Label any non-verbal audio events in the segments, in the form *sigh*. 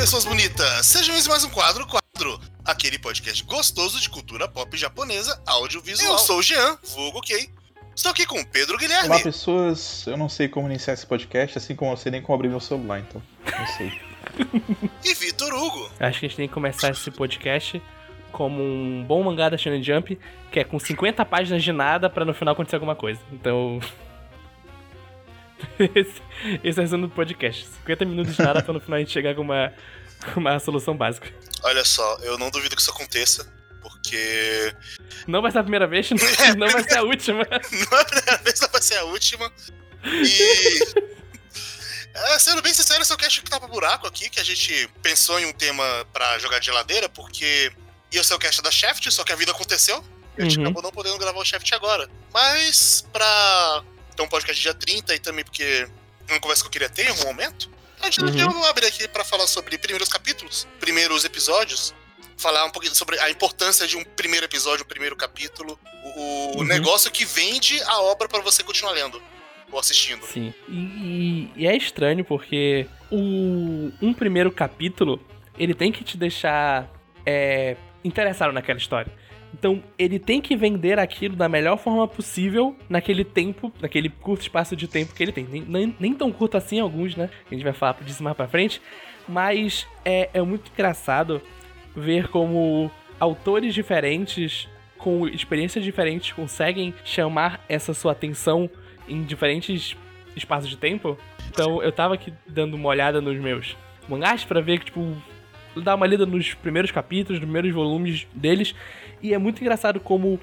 pessoas bonitas! Sejam bem mais um quadro, quadro, aquele podcast gostoso de cultura pop japonesa, audiovisual. Eu sou o Jean, vulgo Kei. Estou aqui com o Pedro Guilherme. Olá, pessoas. Eu não sei como iniciar esse podcast, assim como eu sei nem como abrir meu celular, então não sei. *laughs* e Vitor Hugo. Acho que a gente tem que começar esse podcast como um bom mangá da Shonen Jump, que é com 50 páginas de nada para no final acontecer alguma coisa. Então. *laughs* esse, esse é o resumo do podcast. 50 minutos de nada pra no final a gente chegar com uma, *laughs* uma solução básica. Olha só, eu não duvido que isso aconteça, porque. Não vai ser a primeira vez, *laughs* não, vai ser a última. *laughs* não é a primeira vez, não vai ser a última. E. É, sendo bem sincero, esse é o cast que tá pra buraco aqui, que a gente pensou em um tema para jogar de geladeira, porque ia ser o cast da Shaft, só que a vida aconteceu. E a gente uhum. acabou não podendo gravar o Shaft agora. Mas, pra ter um podcast dia 30 e também porque é uma conversa que eu queria ter em algum momento, a gente uhum. abrir aqui para falar sobre primeiros capítulos, primeiros episódios, falar um pouquinho sobre a importância de um primeiro episódio, um primeiro capítulo, o, uhum. negócio que vende a obra para você continuar lendo ou assistindo. Sim. E, e, é estranho porque o, um primeiro capítulo ele tem que te deixar é, interessado naquela história. Então, ele tem que vender aquilo da melhor forma possível naquele tempo, naquele curto espaço de tempo que ele tem. Nem, nem, nem tão curto assim alguns, né? A gente vai falar disso mais pra frente. Mas é, é muito engraçado ver como autores diferentes, com experiências diferentes, conseguem chamar essa sua atenção em diferentes espaços de tempo. Então, eu tava aqui dando uma olhada nos meus mangás para ver que, tipo, dar uma lida nos primeiros capítulos, nos primeiros volumes deles. E é muito engraçado como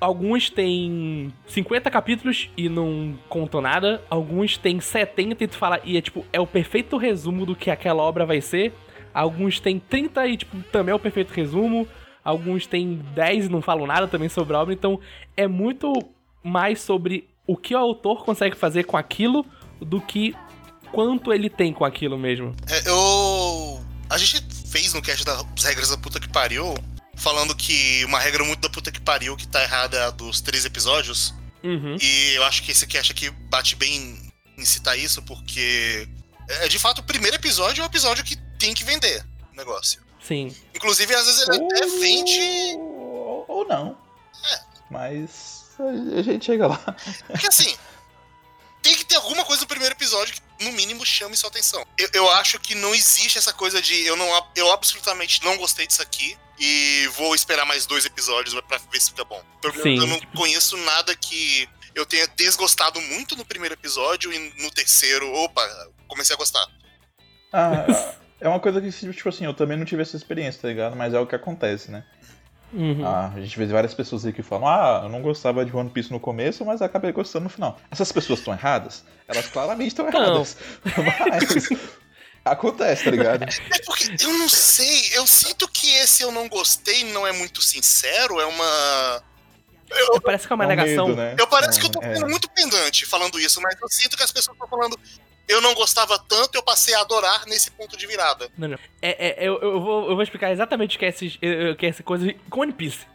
alguns têm 50 capítulos e não contam nada, alguns têm 70 e tu fala, e é tipo, é o perfeito resumo do que aquela obra vai ser. Alguns têm 30 e tipo, também é o perfeito resumo. Alguns têm 10 e não falam nada também sobre a obra, então é muito mais sobre o que o autor consegue fazer com aquilo do que quanto ele tem com aquilo mesmo. É, eu a gente fez no cast das regras da puta que pariu, falando que uma regra muito da puta que pariu que tá errada é a dos três episódios. Uhum. E eu acho que esse cast aqui bate bem em citar isso, porque é de fato o primeiro episódio é o episódio que tem que vender o negócio. Sim. Inclusive, às vezes ele ou... até vende. Ou não. É. Mas a gente chega lá. Porque assim, tem que ter alguma coisa no primeiro episódio que, no mínimo, chame sua atenção. Eu, eu acho que não existe essa coisa de eu não eu absolutamente não gostei disso aqui e vou esperar mais dois episódios para ver se fica bom. Sim. Eu não conheço nada que eu tenha desgostado muito no primeiro episódio e no terceiro, opa, comecei a gostar. Ah, é uma coisa que, tipo assim, eu também não tive essa experiência, tá ligado? Mas é o que acontece, né? Uhum. Ah, a gente vê várias pessoas aí que falam: Ah, eu não gostava de One Piece no começo, mas acabei gostando no final. Essas pessoas estão erradas? Elas claramente estão erradas. Mas acontece, tá ligado? É porque eu não sei, eu sinto que esse eu não gostei não é muito sincero, é uma. Eu, parece que é uma é negação. Medo, né? Eu parece é, que eu tô é. muito pendante falando isso, mas eu sinto que as pessoas estão falando eu não gostava tanto, eu passei a adorar nesse ponto de virada. Não, não. É, é eu, eu, vou, eu vou explicar exatamente o que é, que é essa coisa com One Piece.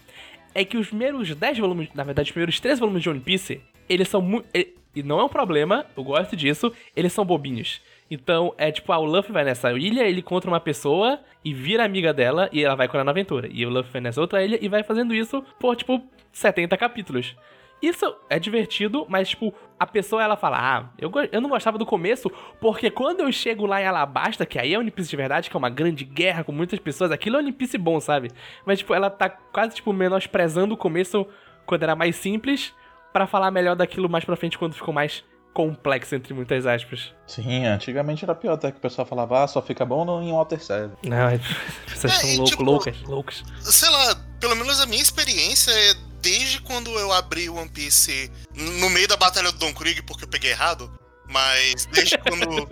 É que os primeiros 10 volumes, na verdade, os primeiros 3 volumes de One Piece, eles são muito. E não é um problema, eu gosto disso, eles são bobinhos. Então, é tipo, ah, o Luffy vai nessa ilha, ele encontra uma pessoa e vira amiga dela e ela vai com na aventura. E o Luffy vai nessa outra ilha e vai fazendo isso por, tipo, 70 capítulos. Isso é divertido, mas, tipo, a pessoa ela fala: Ah, eu, eu não gostava do começo, porque quando eu chego lá em Alabasta, que aí é One Piece de verdade, que é uma grande guerra com muitas pessoas, aquilo é One Piece bom, sabe? Mas, tipo, ela tá quase, tipo, menosprezando o começo quando era mais simples, para falar melhor daquilo mais pra frente quando ficou mais complexo, entre muitas aspas. Sim, antigamente era pior, até que o pessoal falava, ah, só fica bom em Water 7. Não, *laughs* as pessoas é, loucas, tipo, loucas, loucas. Sei lá, pelo menos a minha experiência é desde quando eu abri One Piece no meio da batalha do Don Krieg, porque eu peguei errado, mas desde *laughs* quando.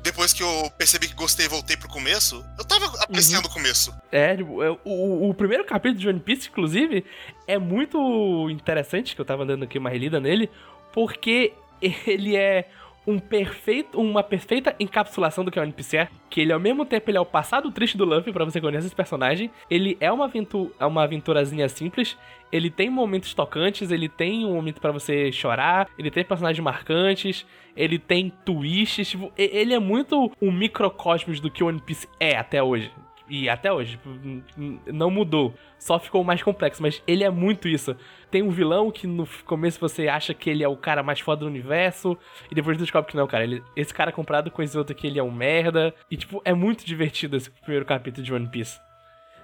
Depois que eu percebi que gostei e voltei pro começo, eu tava apreciando uhum. o começo. É, tipo, é, o, o primeiro capítulo de One Piece, inclusive, é muito interessante, que eu tava dando aqui uma relida nele, porque *laughs* ele é um perfeito, uma perfeita encapsulação do que é o NPC é, que ele ao mesmo tempo ele é o passado triste do Luffy para você conhecer esse personagem, ele é uma aventura, é uma aventurazinha simples, ele tem momentos tocantes, ele tem um momento para você chorar, ele tem personagens marcantes, ele tem twists, tipo, ele é muito um microcosmos do que o One Piece é até hoje. E até hoje, tipo, não mudou. Só ficou mais complexo, mas ele é muito isso. Tem um vilão que no começo você acha que ele é o cara mais foda do universo, e depois descobre que não, cara. Ele, esse cara comprado com esse outro que ele é um merda. E, tipo, é muito divertido esse primeiro capítulo de One Piece.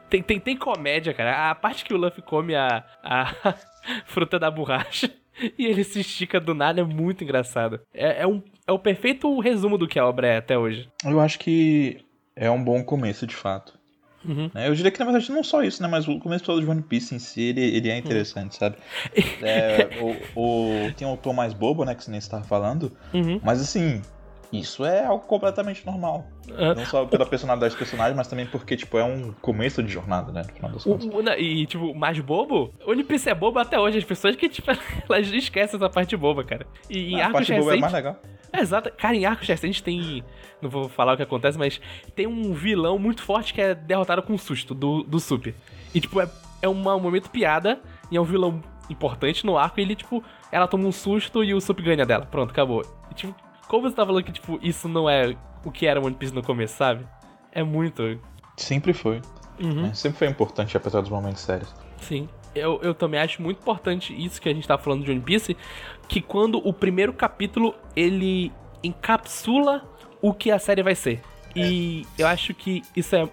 Tem, tem, tem comédia, cara. A parte que o Luffy come a, a *laughs* fruta da borracha *laughs* e ele se estica do nada é muito engraçado. É, é, um, é o perfeito resumo do que a obra é até hoje. Eu acho que é um bom começo, de fato. Uhum. É, eu diria que, na verdade, não só isso, né? Mas o começo todo de One Piece em si, ele, ele é interessante, uhum. sabe? É, o, o, tem um tom mais bobo, né? Que você nem estava falando. Uhum. Mas, assim, isso é algo completamente normal. Uh, não só pela personalidade do personagem, mas também porque, tipo, é um começo de jornada, né? No final das contas. O, e, tipo, mais bobo, o Piece é bobo até hoje. As pessoas que, tipo, *laughs* elas esquecem essa parte boba, cara. E em ah, a parte boba é mais legal. É, exato. Cara, em arcos recentes tem. Não vou falar o que acontece, mas tem um vilão muito forte que é derrotado com um susto do, do Super. E, tipo, é, é um momento piada e é um vilão importante no arco e ele, tipo, ela toma um susto e o Sup ganha dela. Pronto, acabou. E, tipo, como você tá falando que, tipo, isso não é o que era One Piece no começo, sabe? É muito. Sempre foi. Uhum. É, sempre foi importante, apesar dos momentos sérios. Sim. Eu, eu também acho muito importante isso que a gente tá falando de One Piece, que quando o primeiro capítulo ele encapsula o que a série vai ser. E é. eu acho que isso é,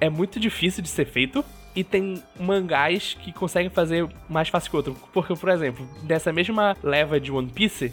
é muito difícil de ser feito. E tem mangás que conseguem fazer mais fácil que outro. Porque, por exemplo, dessa mesma leva de One Piece,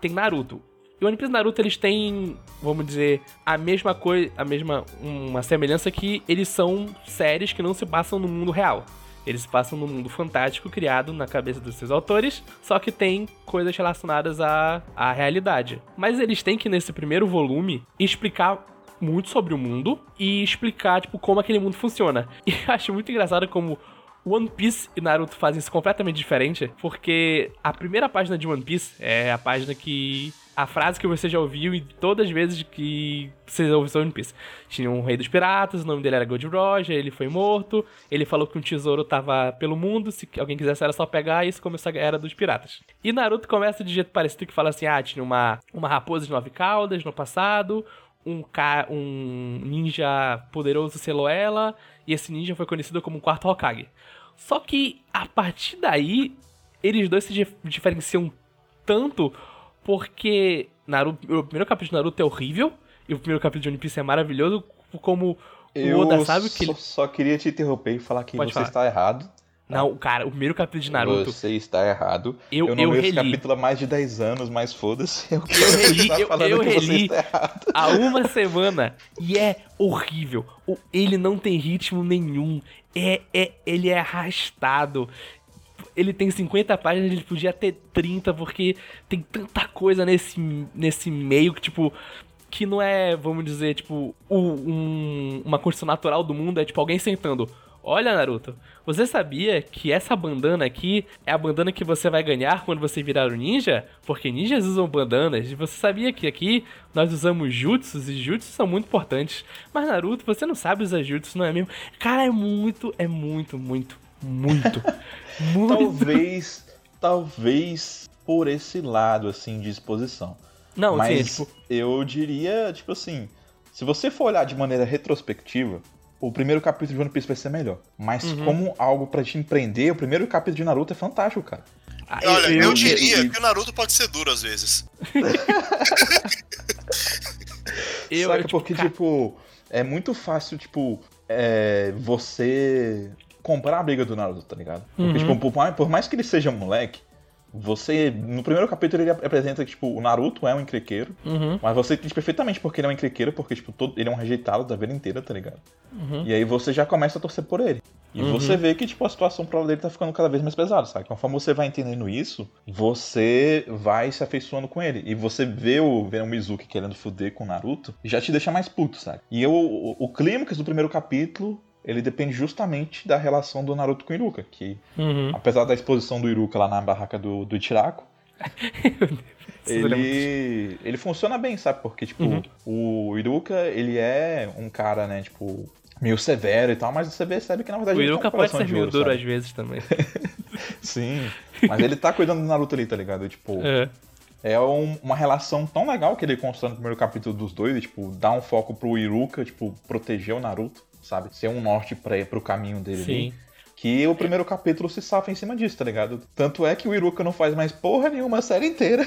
tem Naruto. E o One Piece e Naruto, eles têm, vamos dizer, a mesma coisa, a mesma, uma semelhança que eles são séries que não se passam no mundo real. Eles passam no mundo fantástico criado na cabeça dos seus autores, só que tem coisas relacionadas à, à realidade. Mas eles têm que, nesse primeiro volume, explicar muito sobre o mundo e explicar, tipo, como aquele mundo funciona. *laughs* E eu acho muito engraçado como One Piece e Naruto fazem isso completamente diferente, porque a primeira página de One Piece é a página que a frase que você já ouviu e todas as vezes que você ouviu sobre One Piece. Tinha um rei dos piratas, o nome dele era Gold Roger, ele foi morto, ele falou que um tesouro tava pelo mundo, se alguém quisesse era só pegar, e isso começou a era dos piratas. E Naruto começa de jeito parecido que fala assim, ah, tinha uma, uma raposa de nove caudas no passado, um, ca um ninja poderoso selou ela, e esse ninja foi conhecido como o quarto Hokage. Só que, a partir daí, eles dois se diferenciam tanto porque Naruto, o primeiro capítulo de Naruto é horrível e o primeiro capítulo de One Piece é maravilhoso, como o Oda sabe que ele... só queria te interromper e falar que Pode você falar. está errado. Não, cara, o primeiro capítulo de Naruto. Você está errado. Eu, eu não eu leio esse capítulo há mais de 10 anos, mas foda-se. Eu, eu reli, eu, eu reli há uma semana e é horrível. Ele não tem ritmo nenhum. É, é, ele é arrastado ele tem 50 páginas, ele podia ter 30, porque tem tanta coisa nesse, nesse meio que, tipo, que não é, vamos dizer, tipo, um, uma construção natural do mundo, é tipo alguém sentando. Olha, Naruto, você sabia que essa bandana aqui é a bandana que você vai ganhar quando você virar um ninja? Porque ninjas usam bandanas. E você sabia que aqui nós usamos jutsus e jutsus são muito importantes. Mas Naruto, você não sabe usar jutsus, não é mesmo? Cara, é muito, é muito, muito, muito *laughs* Muito. Talvez, talvez por esse lado, assim, de exposição. Não, Mas sim, tipo... eu diria, tipo assim, se você for olhar de maneira retrospectiva, o primeiro capítulo de One Piece vai ser melhor. Mas uhum. como algo para te empreender, o primeiro capítulo de Naruto é fantástico, cara. Ah, Olha, eu, eu diria eu... que o Naruto pode ser duro às vezes. *laughs* eu, Saca, tipo, porque, cara... tipo, é muito fácil, tipo, é, você comprar a briga do Naruto, tá ligado? Porque, uhum. tipo, por mais, por mais que ele seja moleque, você, no primeiro capítulo, ele apresenta que, tipo, o Naruto é um encrequeiro, uhum. mas você entende perfeitamente porque ele é um encrequeiro, porque, tipo, todo, ele é um rejeitado da vida inteira, tá ligado? Uhum. E aí você já começa a torcer por ele. E uhum. você vê que, tipo, a situação pro dele tá ficando cada vez mais pesada, sabe? Conforme você vai entendendo isso, você vai se afeiçoando com ele. E você vê o, vê o Mizuki querendo fuder com o Naruto, já te deixa mais puto, sabe? E eu, o, o clímax do primeiro capítulo ele depende justamente da relação do Naruto com o Iruka, que uhum. apesar da exposição do Iruka lá na barraca do, do *laughs* ele, ele funciona bem, sabe? Porque, tipo, uhum. o Iruka, ele é um cara, né, tipo, meio severo e tal, mas você percebe que na verdade o Iruka pode ser meio duro às vezes também. *laughs* Sim, mas ele tá cuidando do Naruto ali, tá ligado? Tipo, é, é um, uma relação tão legal que ele constrói no primeiro capítulo dos dois, e, tipo, dá um foco pro Iruka, tipo, proteger o Naruto, sabe? Ser um norte pra, pro caminho dele Sim. Ali que o primeiro capítulo se safa em cima disso, tá ligado? Tanto é que o Iruka não faz mais porra nenhuma a série inteira.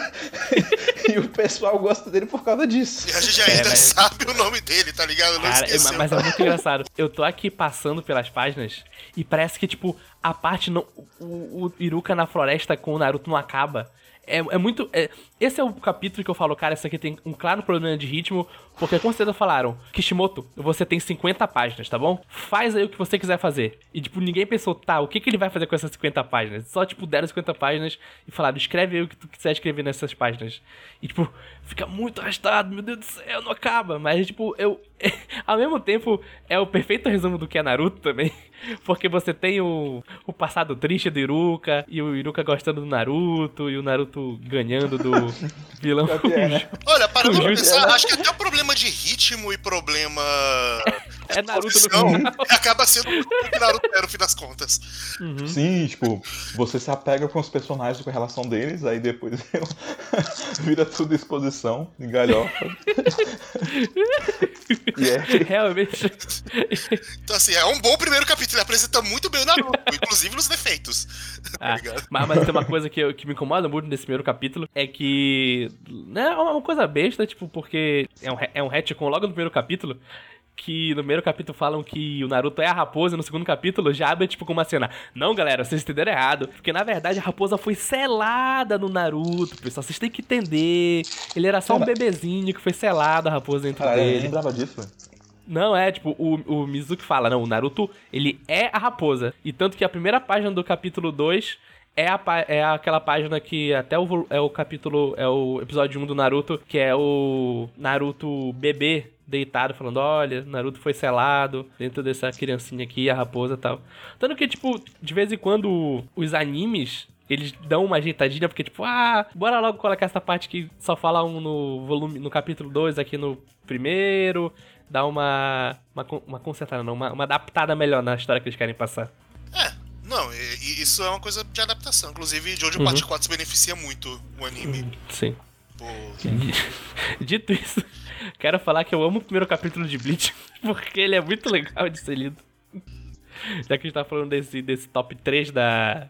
*laughs* e o pessoal gosta dele por causa disso. E a gente ainda é, mas... sabe o nome dele, tá ligado? Não Cara, é, mas é muito engraçado. Eu tô aqui passando pelas páginas e parece que, tipo, a parte não. O, o Iruka na floresta com o Naruto não acaba. É, é muito. É, esse é o capítulo que eu falo, cara, isso aqui tem um claro problema de ritmo, porque com certeza falaram, Kishimoto, você tem 50 páginas, tá bom? Faz aí o que você quiser fazer. E, tipo, ninguém pensou, tá, o que, que ele vai fazer com essas 50 páginas? Só, tipo, deram 50 páginas e falaram, escreve aí o que tu quiser escrever nessas páginas. E, tipo, fica muito arrastado, meu Deus do céu, não acaba. Mas, tipo, eu. *laughs* ao mesmo tempo, é o perfeito resumo do que é Naruto também. *laughs* Porque você tem o, o passado triste do Iruka, e o Iruka gostando do Naruto, e o Naruto ganhando do vilão. É, né? Olha, parando pra pensar, acho que até o problema de ritmo e problema. É Naruto no final. *laughs* Acaba sendo o Naruto é, no fim das contas. Uhum. Sim, tipo, você se apega com os personagens, com a relação deles, aí depois *laughs* vira tudo exposição em galhofa. *laughs* é... Realmente. Então, assim, é um bom primeiro capítulo. Ele apresenta muito bem o Naruto, inclusive nos defeitos. Ah, tá mas, mas, tem uma coisa que, que me incomoda muito nesse primeiro capítulo: é que. Né, é uma coisa besta, tipo, porque é um, é um retcon logo no primeiro capítulo que no primeiro capítulo falam que o Naruto é a raposa, e no segundo capítulo já abre tipo com uma cena. Não, galera, vocês entenderam errado. Porque na verdade a raposa foi selada no Naruto, pessoal. Vocês têm que entender. Ele era só um bebezinho que foi selado a raposa dentro cara, dele. Eu lembrava disso. Não, é, tipo, o, o Mizuki fala, não, o Naruto, ele é a raposa. E tanto que a primeira página do capítulo 2 é, a, é aquela página que até o, é o capítulo, é o episódio 1 do Naruto, que é o Naruto bebê deitado falando, olha, Naruto foi selado dentro dessa criancinha aqui, a raposa e tal. Tanto que, tipo, de vez em quando os animes eles dão uma ajeitadinha, porque, tipo, ah, bora logo colocar essa parte que só fala um no volume, no capítulo 2 aqui no primeiro, dá uma. Uma, uma consertada, não, uma, uma adaptada melhor na história que eles querem passar. É, não, isso é uma coisa de adaptação. Inclusive, Jojo uhum. Parte 4 se beneficia muito o anime. Uhum, sim. *laughs* Dito isso, quero falar que eu amo o primeiro capítulo de Bleach, *laughs* porque ele é muito legal de ser lido. Já que a gente tá falando desse, desse top 3 da,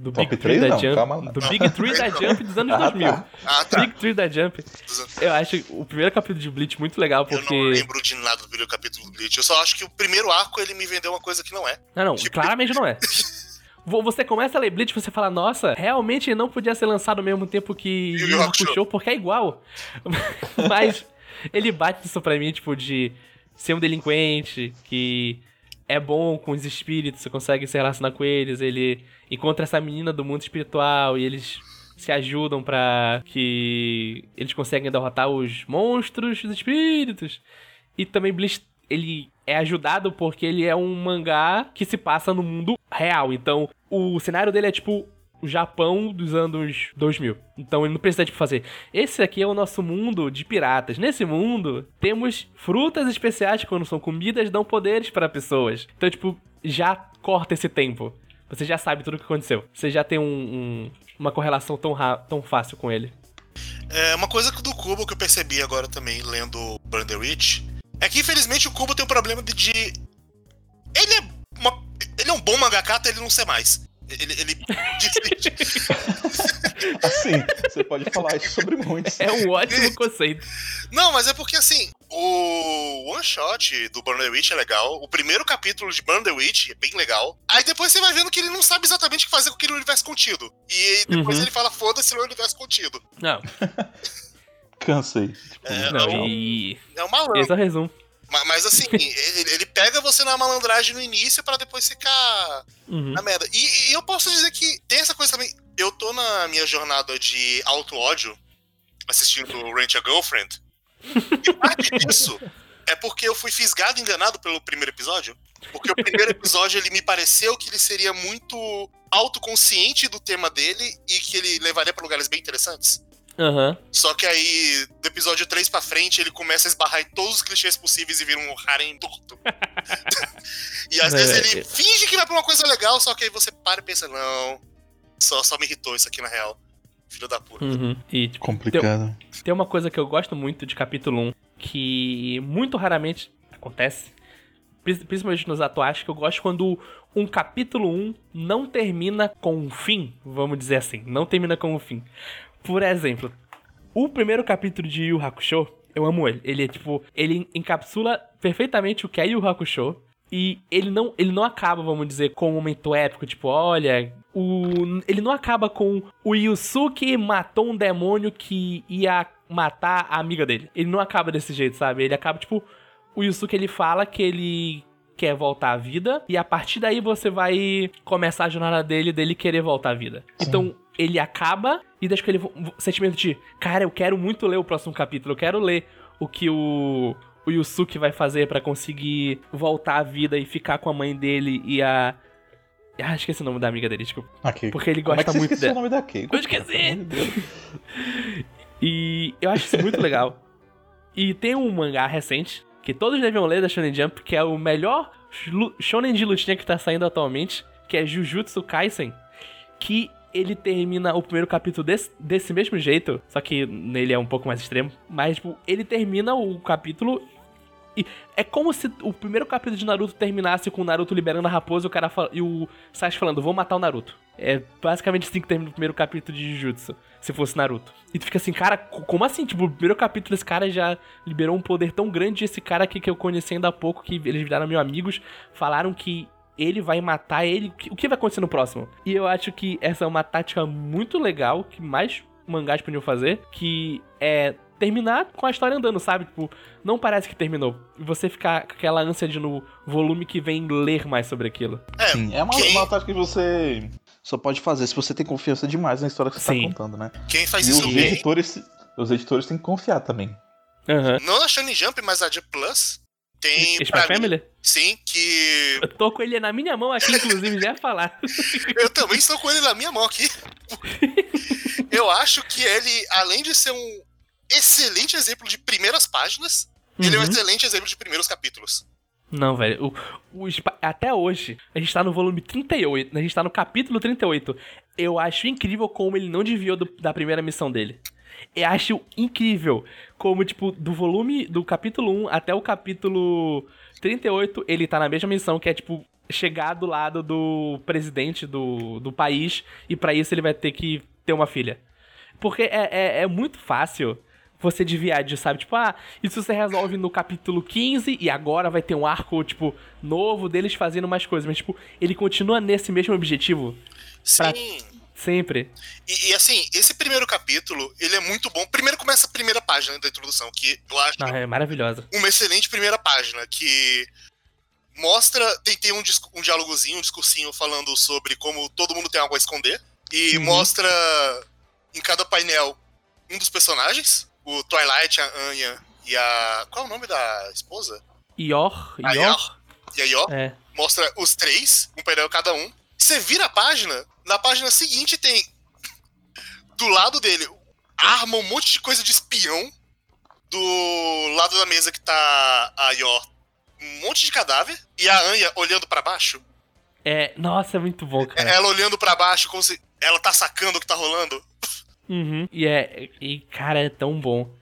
do Top Big 3 da Jump. Calma. Do Big 3 da Jump dos anos *laughs* ah, 2000. Tá. Ah, tá. Big 3 da Jump. Eu acho o primeiro capítulo de Bleach muito legal porque. Eu não lembro de nada do primeiro capítulo do Bleach. Eu só acho que o primeiro arco ele me vendeu uma coisa que não é. Não, não, tipo... claramente não é. *laughs* Você começa a ler Bleach e você fala, nossa, realmente não podia ser lançado ao mesmo tempo que Yu Yu porque é igual. *laughs* Mas ele bate isso pra mim, tipo, de ser um delinquente, que é bom com os espíritos, você consegue se relacionar com eles, ele encontra essa menina do mundo espiritual e eles se ajudam para que eles conseguem derrotar os monstros, os espíritos. E também Bleach, ele é ajudado porque ele é um mangá que se passa no mundo real. Então, o cenário dele é tipo o Japão dos anos 2000. Então ele não precisa tipo fazer. Esse aqui é o nosso mundo de piratas. Nesse mundo temos frutas especiais que quando são comidas dão poderes para pessoas. Então tipo já corta esse tempo. Você já sabe tudo o que aconteceu. Você já tem um, um, uma correlação tão, tão fácil com ele. É, uma coisa do Kubo que eu percebi agora também lendo Burn é que infelizmente o Kubo tem um problema de, de... ele é uma... ele é um bom mangaka até ele não ser mais. Ele, ele *laughs* assim, você pode falar isso sobre muitos. É um ótimo conceito. Não, mas é porque assim, o one shot do Burn the Witch é legal. O primeiro capítulo de Burn the Witch é bem legal. Aí depois você vai vendo que ele não sabe exatamente o que fazer com aquele universo contido. E depois uhum. ele fala: foda-se no universo contido. Não. *laughs* Cansei. Tipo, é, não, é um, e... é um malandro. Esse é o resumo. Mas, assim, *laughs* ele, ele, pega você na malandragem no início para depois ficar uhum. na merda. E, e, eu posso dizer que tem essa coisa também. Eu tô na minha jornada de auto-ódio, assistindo Rent a Girlfriend. E parte *laughs* disso é porque eu fui fisgado enganado pelo primeiro episódio. Porque o primeiro episódio ele me pareceu que ele seria muito autoconsciente do tema dele e que ele levaria para lugares bem interessantes. Uhum. Só que aí, do episódio 3 pra frente, ele começa a esbarrar em todos os clichês possíveis e vira um harem torto. *laughs* e às vezes ele é. finge que vai pra uma coisa legal, só que aí você para e pensa, não, só, só me irritou isso aqui na real. Filho da puta. Uhum. E, tipo, Complicado. Tem, tem uma coisa que eu gosto muito de capítulo 1, que muito raramente acontece, principalmente nos atuais, que eu gosto quando um capítulo 1 não termina com um fim, vamos dizer assim, não termina com um fim. Por exemplo, o primeiro capítulo de Yu Hakusho, eu amo ele. Ele é tipo, ele encapsula perfeitamente o que é Yu Hakusho. E ele não, ele não acaba, vamos dizer, com um momento épico, tipo, olha, o, ele não acaba com o Yusuke matou um demônio que ia matar a amiga dele. Ele não acaba desse jeito, sabe? Ele acaba, tipo, o Yusuke ele fala que ele quer voltar à vida e a partir daí você vai começar a jornada dele dele querer voltar à vida. Sim. Então, ele acaba e deixa com ele um sentimento de, cara, eu quero muito ler o próximo capítulo, eu quero ler o que o, o Yusuke vai fazer para conseguir voltar à vida e ficar com a mãe dele e a. Ah, esqueci o nome da amiga dele, tipo. Okay. Porque ele gosta Como é que muito dela. o nome da Keiko? Eu esqueci! *laughs* e eu acho isso muito legal. E tem um mangá recente que todos devem ler da Shonen Jump, que é o melhor shonen de lutinha que tá saindo atualmente, que é Jujutsu Kaisen, que ele termina o primeiro capítulo desse, desse mesmo jeito, só que nele é um pouco mais extremo. Mas, tipo, ele termina o capítulo e é como se o primeiro capítulo de Naruto terminasse com o Naruto liberando a raposa e o cara e o Sasuke falando, vou matar o Naruto. É basicamente assim que termina o primeiro capítulo de Jujutsu, se fosse Naruto. E tu fica assim, cara, como assim? Tipo, o primeiro capítulo esse cara já liberou um poder tão grande, esse cara aqui que eu conheci ainda há pouco, que eles viraram meus amigos, falaram que ele vai matar ele. O que vai acontecer no próximo? E eu acho que essa é uma tática muito legal que mais mangás podiam fazer, que é terminar com a história andando, sabe? Tipo, não parece que terminou. E você ficar com aquela ânsia de no volume que vem ler mais sobre aquilo. É, Sim, é uma, quem... uma tática que você só pode fazer se você tem confiança demais na história que você tá Sim. tá contando, né? Quem faz e isso os bem... editores, os editores têm que confiar também. Uhum. Não na Shonen Jump, mas a G Plus tem. Spy Family? Mim, sim, que. Eu tô com ele na minha mão aqui, inclusive, já ia falar. *laughs* eu também estou com ele na minha mão aqui. *laughs* eu acho que ele, além de ser um excelente exemplo de primeiras páginas, uhum. ele é um uhum. excelente exemplo de primeiros capítulos. Não, velho. O, o, até hoje, a gente tá no volume 38, a gente tá no capítulo 38. Eu acho incrível como ele não desviou do, da primeira missão dele. Eu acho incrível como, tipo, do volume do capítulo 1 até o capítulo 38, ele tá na mesma missão, que é, tipo, chegar do lado do presidente do, do país, e para isso ele vai ter que ter uma filha. Porque é, é, é muito fácil você desviar de, sabe? Tipo, ah, isso você resolve no capítulo 15 e agora vai ter um arco, tipo, novo deles fazendo mais coisas. Mas, tipo, ele continua nesse mesmo objetivo. Sim. Pra Sempre. E, e, assim, esse primeiro capítulo, ele é muito bom. Primeiro começa a primeira página da introdução, que eu acho. Ah, é maravilhosa. Uma excelente primeira página, que mostra. Tem, tem um, um diálogozinho, um discursinho falando sobre como todo mundo tem algo a esconder. E uhum. mostra em cada painel um dos personagens. O Twilight, a Anya e a. Qual é o nome da esposa? Ior. Ior. E a Ior. É. Mostra os três, um painel cada um. Você vira a página, na página seguinte tem do lado dele arma, um monte de coisa de espião. Do lado da mesa que tá a Yor, um monte de cadáver. E a Anya olhando para baixo. É, nossa, é muito bom, cara. Ela olhando para baixo como se ela tá sacando o que tá rolando. Uhum. E é. E, cara, é tão bom.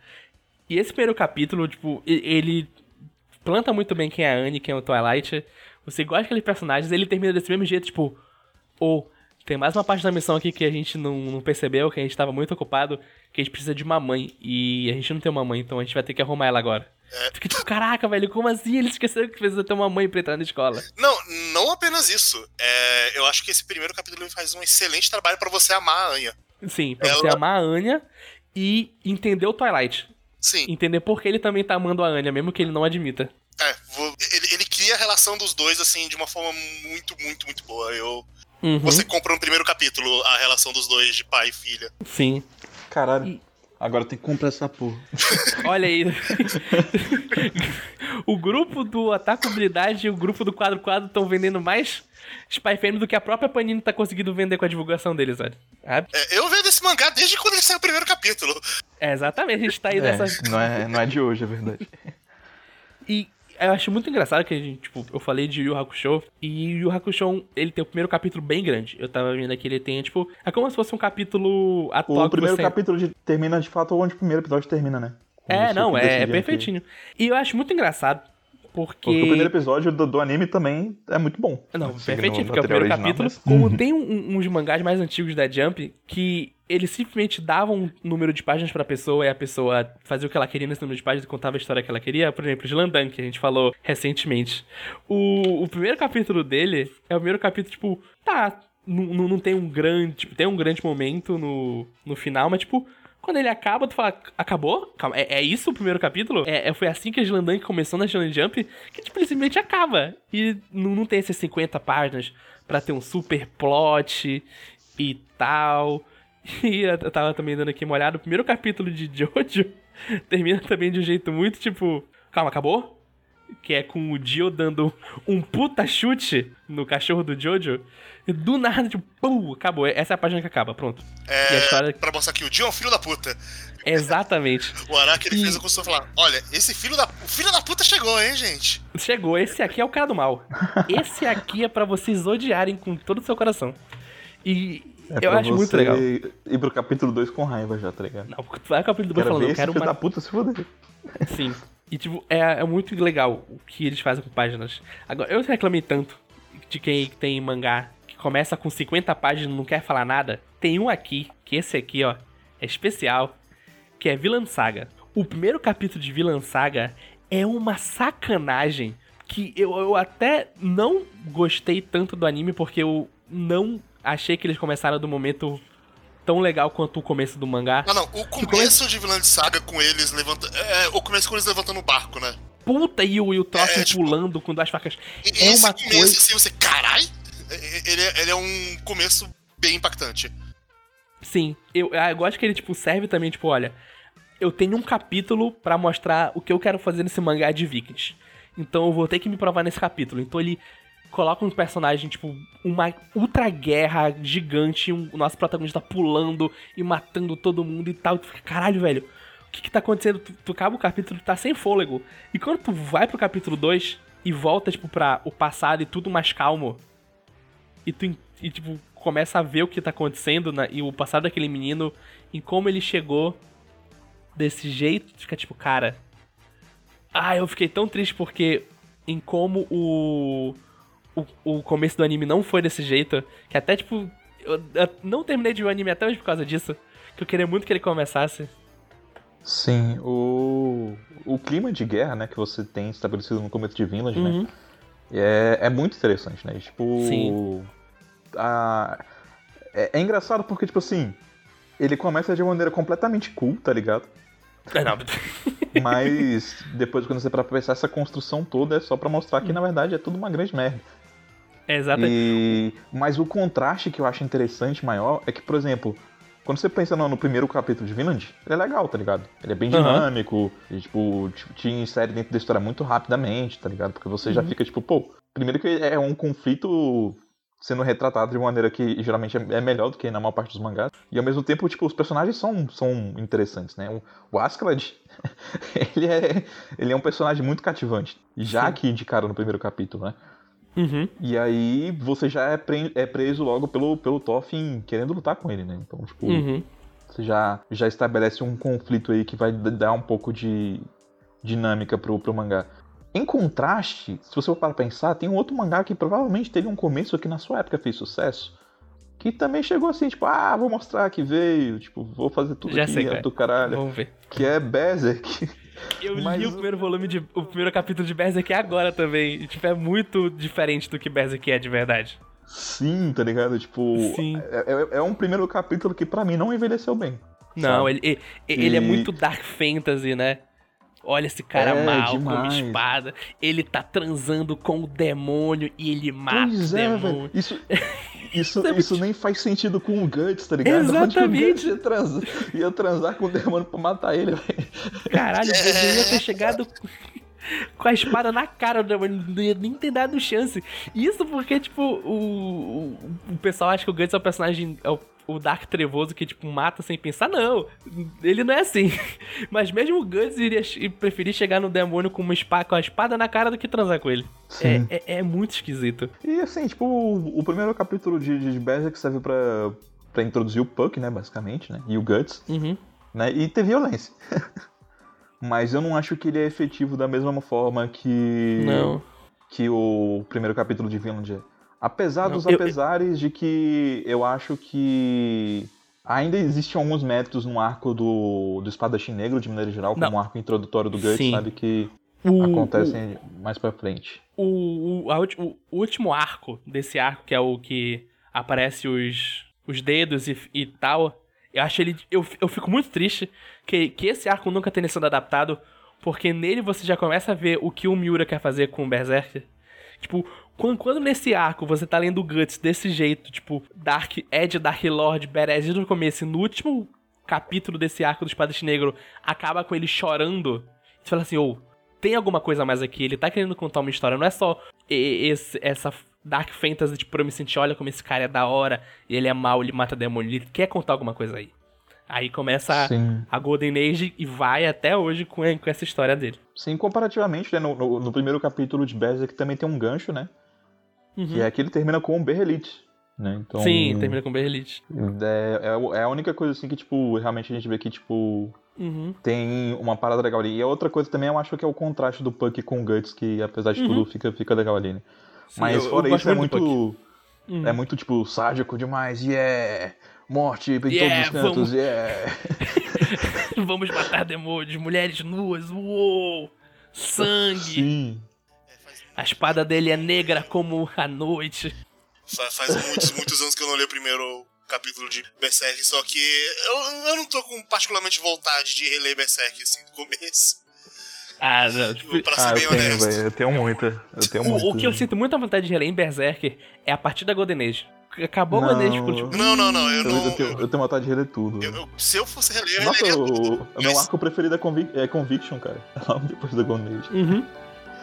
E esse primeiro capítulo, tipo, ele planta muito bem quem é a Anne, quem é o Twilight. Você gosta daqueles personagens, ele termina desse mesmo jeito, tipo, ou tem mais uma parte da missão aqui que a gente não, não percebeu, que a gente tava muito ocupado, que a gente precisa de uma mãe. E a gente não tem uma mãe, então a gente vai ter que arrumar ela agora. É. Fica tipo, caraca, velho, como assim? Eles esqueceram que precisa ter uma mãe pra entrar na escola. Não, não apenas isso. É, eu acho que esse primeiro capítulo faz um excelente trabalho para você amar a Anya. Sim, pra ela... você amar a Anya e entender o Twilight. Sim. Entender por que ele também tá amando a Anya, mesmo que ele não admita. É, ele, ele cria a relação dos dois, assim, de uma forma muito, muito, muito boa. Eu Uhum. Você compra no primeiro capítulo a relação dos dois de pai e filha. Sim. Caralho. E... Agora tem que comprar essa porra. *laughs* Olha aí. *laughs* o grupo do Atacabilidade e o grupo do Quadro Quadro estão vendendo mais Spy Family do que a própria Panini tá conseguindo vender com a divulgação deles, olha. É, eu vendo esse mangá desde quando ele saiu o primeiro capítulo. É, exatamente, a gente tá aí é, nessa. Não é, não é de hoje, é verdade. e eu acho muito engraçado que a gente, tipo, eu falei de Yu Hakusho e Yu Hakusho, ele tem o primeiro capítulo bem grande. Eu tava vendo aqui, ele tem, tipo, é como se fosse um capítulo atual. O primeiro você... capítulo de, termina de fato onde o primeiro episódio termina, né? é, não, é, é perfeitinho. E eu acho muito engraçado porque... porque... o primeiro episódio do, do, anime também é muito bom. Não, perfeitinho, porque é o primeiro original, capítulo. Mas... Como uhum. tem um, uns mangás mais antigos da Jump que eles simplesmente davam um número de páginas pra pessoa e a pessoa fazia o que ela queria nesse número de páginas e contava a história que ela queria. Por exemplo, de Landan, que a gente falou recentemente. O, o primeiro capítulo dele é o primeiro capítulo, tipo, tá, não, não tem um grande. Tipo, tem um grande momento no, no final, mas, tipo, quando ele acaba, tu fala, acabou? Calma, é, é isso o primeiro capítulo? É, é foi assim que a Slandank começou na Shonen Jump? Que tipo, ele simplesmente acaba. E não, não tem essas 50 páginas para ter um super plot e tal. *laughs* E eu tava também dando aqui uma olhada. O primeiro capítulo de Jojo *laughs* termina também de um jeito muito tipo. Calma, acabou? Que é com o Dio dando um puta chute no cachorro do Jojo. E do nada, tipo, pum, acabou. Essa é a página que acaba, pronto. É, e a história... pra mostrar que o Dio é um filho da puta. Exatamente. *laughs* o Araki, ele e... fez a construção falar, olha, esse filho da... O filho da puta chegou, hein, gente? Chegou, esse aqui é o cara do mal. esse aqui é para vocês odiarem com todo o seu coração. E é eu acho muito legal. ir pro capítulo 2 com raiva já, tá ligado? Não, vai pro capítulo 2 falando, eu quero uma... da puta se foder. Sim. E, tipo, é, é muito legal o que eles fazem com páginas. Agora, eu reclamei tanto de quem tem mangá que começa com 50 páginas e não quer falar nada. Tem um aqui, que esse aqui, ó, é especial, que é Villain Saga. O primeiro capítulo de Villain Saga é uma sacanagem que eu, eu até não gostei tanto do anime porque eu não achei que eles começaram do momento tão legal quanto o começo do mangá. Não, não, o começo de Vilã de Saga com eles levantando. É, o começo com eles levantando o barco, né? Puta, e o, e o é, tipo, pulando com duas facas. É uma começo, coisa. Assim, você, carai! Ele, é, ele é um começo bem impactante. Sim, eu, eu gosto que ele, tipo, serve também, tipo, olha, eu tenho um capítulo para mostrar o que eu quero fazer nesse mangá de Vikings. Então eu vou ter que me provar nesse capítulo. Então ele coloca um personagem, tipo, uma ultra guerra gigante, um, o nosso protagonista pulando e matando todo mundo e tal. E tu fica, caralho, velho, o que que tá acontecendo? Tu, tu acaba o capítulo, tu tá sem fôlego. E quando tu vai pro capítulo 2 e volta, tipo, pra o passado e tudo mais calmo, e tu, e, tipo, começa a ver o que tá acontecendo na, e o passado daquele menino e como ele chegou desse jeito, fica tipo, cara. Ah, eu fiquei tão triste porque em como o o, o começo do anime não foi desse jeito, que até, tipo, eu, eu não terminei de ver o anime até hoje por causa disso, que eu queria muito que ele começasse. Sim, o, o clima de guerra, né, que você tem estabelecido no começo de Vinland, né, uhum. né, é, é muito interessante, né, tipo... Sim. A, é, é engraçado porque, tipo assim, ele começa de uma maneira completamente cool, tá ligado? É, não. *laughs* Mas depois, quando você para pensar, essa construção toda é só para mostrar que, na verdade, é tudo uma grande merda. É, exatamente. E... Mas o contraste que eu acho interessante maior é que, por exemplo, quando você pensa no, no primeiro capítulo de Vinland, ele é legal, tá ligado? Ele é bem dinâmico, uhum. e, tipo, te insere dentro da história muito rapidamente, tá ligado? Porque você uhum. já fica, tipo, pô, primeiro que é um conflito sendo retratado de uma maneira que geralmente é, é melhor do que na maior parte dos mangás. E ao mesmo tempo, tipo, os personagens são, são interessantes, né? O, o Askeladd, *laughs* ele é, ele é um personagem muito cativante. Já Sim. que indicaram no primeiro capítulo, né? Uhum. E aí você já é, pre é preso logo pelo, pelo Toffin querendo lutar com ele, né? Então, tipo, uhum. você já, já estabelece um conflito aí que vai dar um pouco de dinâmica pro, pro mangá. Em contraste, se você for para pensar, tem um outro mangá que provavelmente teve um começo que na sua época fez sucesso, que também chegou assim, tipo, ah, vou mostrar que veio, tipo, vou fazer tudo Já aqui, sei, é do caralho. Vamos ver. Que é Berserk. Eu Mas... li o primeiro volume de. o primeiro capítulo de Berserk agora também. E, tipo, é muito diferente do que Berserk é de verdade. Sim, tá ligado? Tipo. É, é, é um primeiro capítulo que para mim não envelheceu bem. Não, ele, ele, ele é muito Dark Fantasy, né? Olha esse cara é, mal demais. com espada, ele tá transando com o demônio e ele mata pois o é, demônio. Velho. *laughs* Isso, isso, isso nem faz sentido com o Guts, tá ligado? *laughs* Exatamente. Ia transar, ia transar com o demônio pra matar ele, velho. Caralho, ele *laughs* ia ter chegado com a espada na cara do demônio, não ia nem ter dado chance. Isso porque, tipo, o, o, o pessoal acha que o Guts é o personagem. É o, o Dark Trevoso que, tipo, mata sem pensar. Não, ele não é assim. *laughs* Mas mesmo o Guts iria preferir chegar no demônio com, uma espada, com a espada na cara do que transar com ele. É, é, é, muito esquisito. E assim, tipo, o, o primeiro capítulo de, de Berserk serve pra, pra introduzir o Puck, né, basicamente, né? E o Guts. Uhum. Né, e ter violência. *laughs* Mas eu não acho que ele é efetivo da mesma forma que. Não. Que o primeiro capítulo de Vinland é. Apesar não, dos eu, apesares eu... de que eu acho que ainda existem alguns métodos no arco do, do Espadachim Negro, de maneira geral, como o arco introdutório do Guts, sabe? Que o, acontecem o, mais pra frente. O, o, a, o, último arco desse arco, que é o que aparece os, os dedos e, e tal, eu acho ele. Eu, eu fico muito triste que, que esse arco nunca tenha sido adaptado, porque nele você já começa a ver o que o Miura quer fazer com o Berserk. Tipo, quando, quando nesse arco você tá lendo Guts desse jeito, tipo, Dark Ed, Dark Lord, Berez no começo, e no último capítulo desse arco do Espadachim Negro acaba com ele chorando, você fala assim, ô, oh, tem alguma coisa mais aqui, ele tá querendo contar uma história, não é só esse, essa Dark Fantasy, tipo, eu me sentir, olha como esse cara é da hora, e ele é mal, ele mata demônio, ele quer contar alguma coisa aí. Aí começa a, a, Golden Age e vai até hoje com, com essa história dele. Sim, comparativamente, né, no, no, no primeiro capítulo de Berserk também tem um gancho, né? Uhum. Que é que ele termina com o Berrelite. Né? Então, Sim, termina com o Berrelite. É, é, é, a única coisa assim que, tipo, realmente a gente vê que, tipo, uhum. tem uma parada legal ali. E a outra coisa também eu acho que é o contraste do Puck com o Guts, que apesar de uhum. tudo fica, fica legal ali, né? Sim, Mas eu, fora eu isso, é muito. Uhum. É muito, tipo, sádico demais, e yeah! Morte em yeah, todos os cantos, vamos... yeah! *laughs* vamos matar demônios, mulheres nuas, uou! Sangue! Sim. A espada dele é negra como a noite. Faz muitos, muitos anos que eu não li o primeiro capítulo de Berserk, só que eu, eu não tô com particularmente vontade de reler Berserk assim no começo. Ah, não. Tipo, pra ser ah, bem eu honesto. Tenho, eu tenho muita. Eu tenho o, muita. O que eu sinto muita vontade de reler em Berserk é a partir da Golden Age. Acabou não, a Golden Age, tipo, tipo... Não, não, não. Eu, eu, não, eu, tenho, eu tenho vontade de reler tudo. Eu, se eu fosse reler, eu Nossa, releria o, tudo. O meu arco preferido é, Convic é Conviction, cara. *laughs* Depois da Golden Age. Uhum.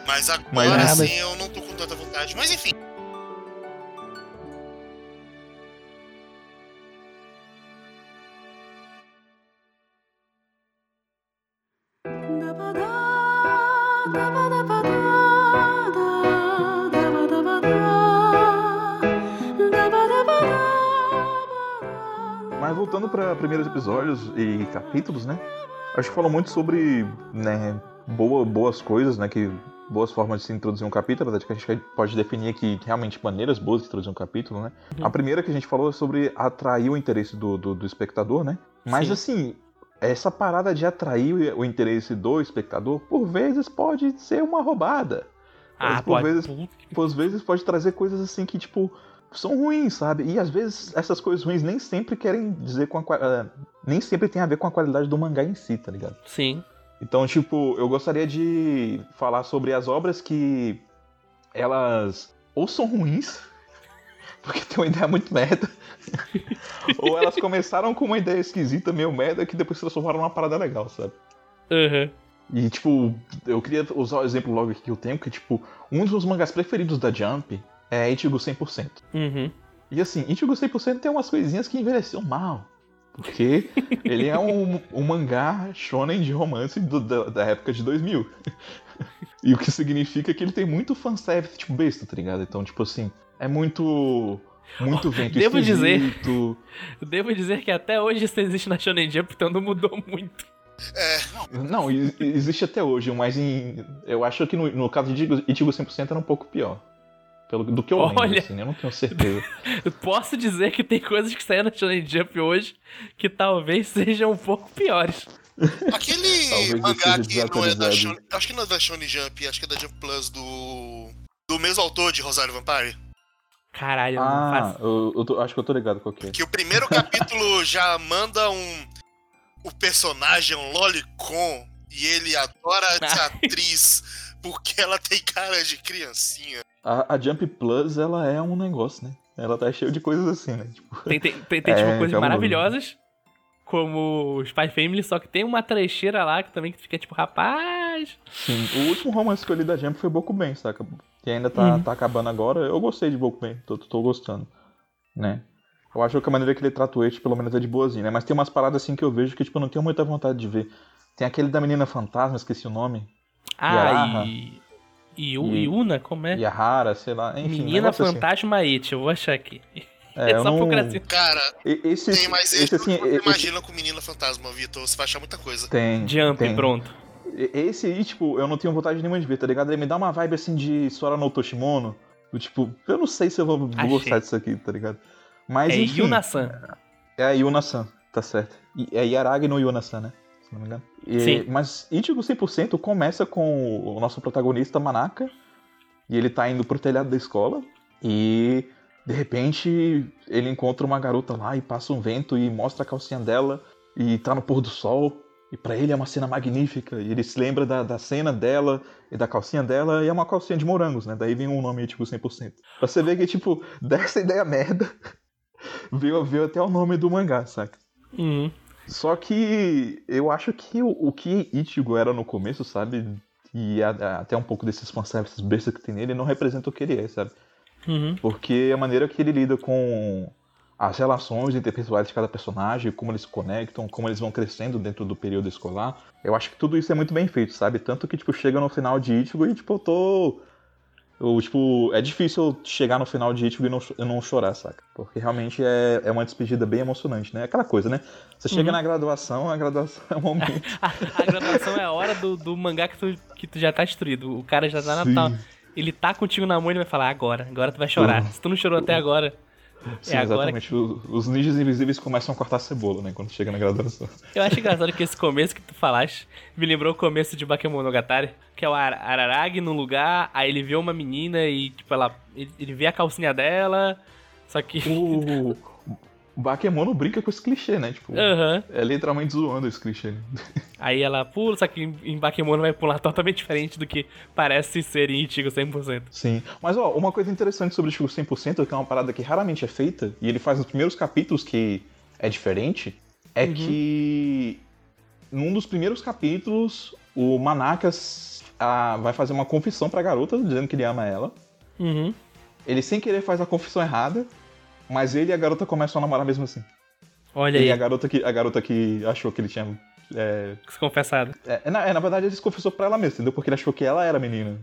Mas agora, mas, mas... eu não tô com tanta vontade. Mas enfim. Mas voltando para primeiros episódios e capítulos, né? Acho que falou muito sobre né, boa, boas coisas, né? Que boas formas de se introduzir um capítulo, apesar de que a gente pode definir aqui realmente maneiras boas de introduzir um capítulo, né? Uhum. A primeira que a gente falou é sobre atrair o interesse do, do, do espectador, né? Mas Sim. assim, essa parada de atrair o interesse do espectador, por vezes pode ser uma roubada. Ah, por pode. vezes, por vezes pode trazer coisas assim que, tipo, são ruins, sabe? E às vezes essas coisas ruins nem sempre querem dizer com a uh, nem sempre tem a ver com a qualidade do mangá em si, tá ligado? Sim. Então, tipo, eu gostaria de falar sobre as obras que elas ou são ruins, *laughs* porque tem uma ideia muito merda, *laughs* ou elas começaram com uma ideia esquisita, meio merda, que depois se transformaram numa parada legal, sabe? Uhum. E, tipo, eu queria usar o exemplo logo aqui que eu tenho, que, tipo, um dos meus mangás preferidos da Jump é Ichigo 100%. Uhum. E, assim, Ichigo 100% tem umas coisinhas que envelheceu mal. Porque ele é um, um mangá shonen de romance do, da, da, época de 2000. e o que significa que ele tem muito fanservice, tipo, besta, tá ligado? Então, tipo assim, é muito... Muito vento devo dizer *laughs* Devo dizer que até hoje isso existe na Shonen Jump, então não mudou muito. É. Não, existe até hoje, mas em, eu acho que no, no caso de Ichigo 100% era um pouco pior. Pelo, do que eu Olha, lembro, assim, eu não tenho certeza. *laughs* Posso dizer que tem coisas que saíram na Shonen Jump hoje que talvez sejam um pouco piores. Aquele mangá que não é da Shonen... Acho que não é da Shonen Jump, acho que é da Jump Plus do... Do mesmo autor de Rosário Vampire. Caralho, ah, não faço... eu, eu tô, acho que eu tô ligado com o que Que o primeiro capítulo *laughs* já manda um... O personagem, um lolicon, E ele adora essa atriz porque ela tem cara de criancinha. A, a, Jump Plus, ela é um negócio, né? Ela tá cheia de coisas assim, né? Tipo, tem, tem, tem, tem *laughs* é, tipo, coisas maravilhosas, como Spy Family, só que tem uma trecheira lá que também fica tipo, rapaz. Sim, o último romance que eu li da Jump foi Boku Ben, saca? Que ainda tá, uhum. tá acabando agora. Eu gostei de Boku Ben, tô, tô gostando, né? Eu acho que a maneira que ele trata o Eit, pelo menos, é de boazinha, né? Mas tem umas paradas assim que eu vejo que, tipo, eu não tenho muita vontade de ver. Tem aquele da menina fantasma, esqueci o nome. Ah, e... E, Yuna, como é? Yahara, sei lá. Enfim, Menina assim. Fantasma assim. It, eu vou achar aqui. É, *laughs* é só não... procurar assim. Cara, esse, tem mais esse, assim, você esse... imagina com Menina Fantasma, Vitor, você vai achar muita coisa. Tem. Jump, tem. pronto. Esse aí, tipo, eu não tenho vontade nenhuma de ver, tá ligado? Ele me dá uma vibe assim de Sora no Toshimono. Do, tipo, eu não sei se eu vou Achei. gostar disso aqui, tá ligado? Mas, é enfim, Yuna-san. É a Yuna-san, tá certo. É Yaragi no Yuna-san, né? Não me engano. E, Sim. Mas Ichigo 100% começa com o nosso protagonista, Manaka. E ele tá indo pro telhado da escola. E de repente ele encontra uma garota lá e passa um vento e mostra a calcinha dela. E tá no pôr do sol. E para ele é uma cena magnífica. E ele se lembra da, da cena dela e da calcinha dela. E é uma calcinha de morangos, né? Daí vem um nome tipo 100%. Pra você ver que, tipo, *laughs* dessa ideia merda, *laughs* veio, veio até o nome do mangá, saca? Uhum. Só que eu acho que o, o que Ichigo era no começo, sabe? E a, a, até um pouco desses fanservices besta que tem nele, não representa o que ele é, sabe? Uhum. Porque a maneira que ele lida com as relações interpessoais de cada personagem, como eles se conectam, como eles vão crescendo dentro do período escolar, eu acho que tudo isso é muito bem feito, sabe? Tanto que, tipo, chega no final de Ichigo e, tipo, eu tô eu, tipo, é difícil chegar no final de Ichigo e não, não chorar, saca? Porque realmente é, é uma despedida bem emocionante, né? Aquela coisa, né? Você chega uhum. na graduação, a graduação é um momento. *laughs* a, a, graduação é a hora do, do mangá que tu, que tu já tá destruído. O cara já tá na. Ele tá contigo na mão e ele vai falar, agora, agora tu vai chorar. Uhum. Se tu não chorou até agora. Sim, é exatamente. Os ninjas invisíveis começam a cortar cebola, né? Quando chega na graduação. Eu acho engraçado que esse começo que tu falaste me lembrou o começo de Bakemonogatari, que é o Ar Araragi num lugar, aí ele vê uma menina e, tipo, ela. Ele, ele vê a calcinha dela, só que. *laughs* O, Bakemono brinca com esse clichê, né? Tipo, uhum. é literalmente zoando esse clichê. *laughs* Aí ela pula, só que em Bakemono vai pular totalmente diferente do que parece ser em Ichigo 100%. Sim. Mas, ó, uma coisa interessante sobre Ichigo 100%, que é uma parada que raramente é feita, e ele faz nos primeiros capítulos que é diferente, é uhum. que num dos primeiros capítulos, o Manakas ah, vai fazer uma confissão pra garota, dizendo que ele ama ela. Uhum. Ele sem querer faz a confissão errada, mas ele e a garota começam a namorar mesmo assim. Olha aí. E a garota que, a garota que achou que ele tinha. É, se confessado. É, é, na, é, na verdade, ele se confessou pra ela mesma, entendeu? Porque ele achou que ela era menina.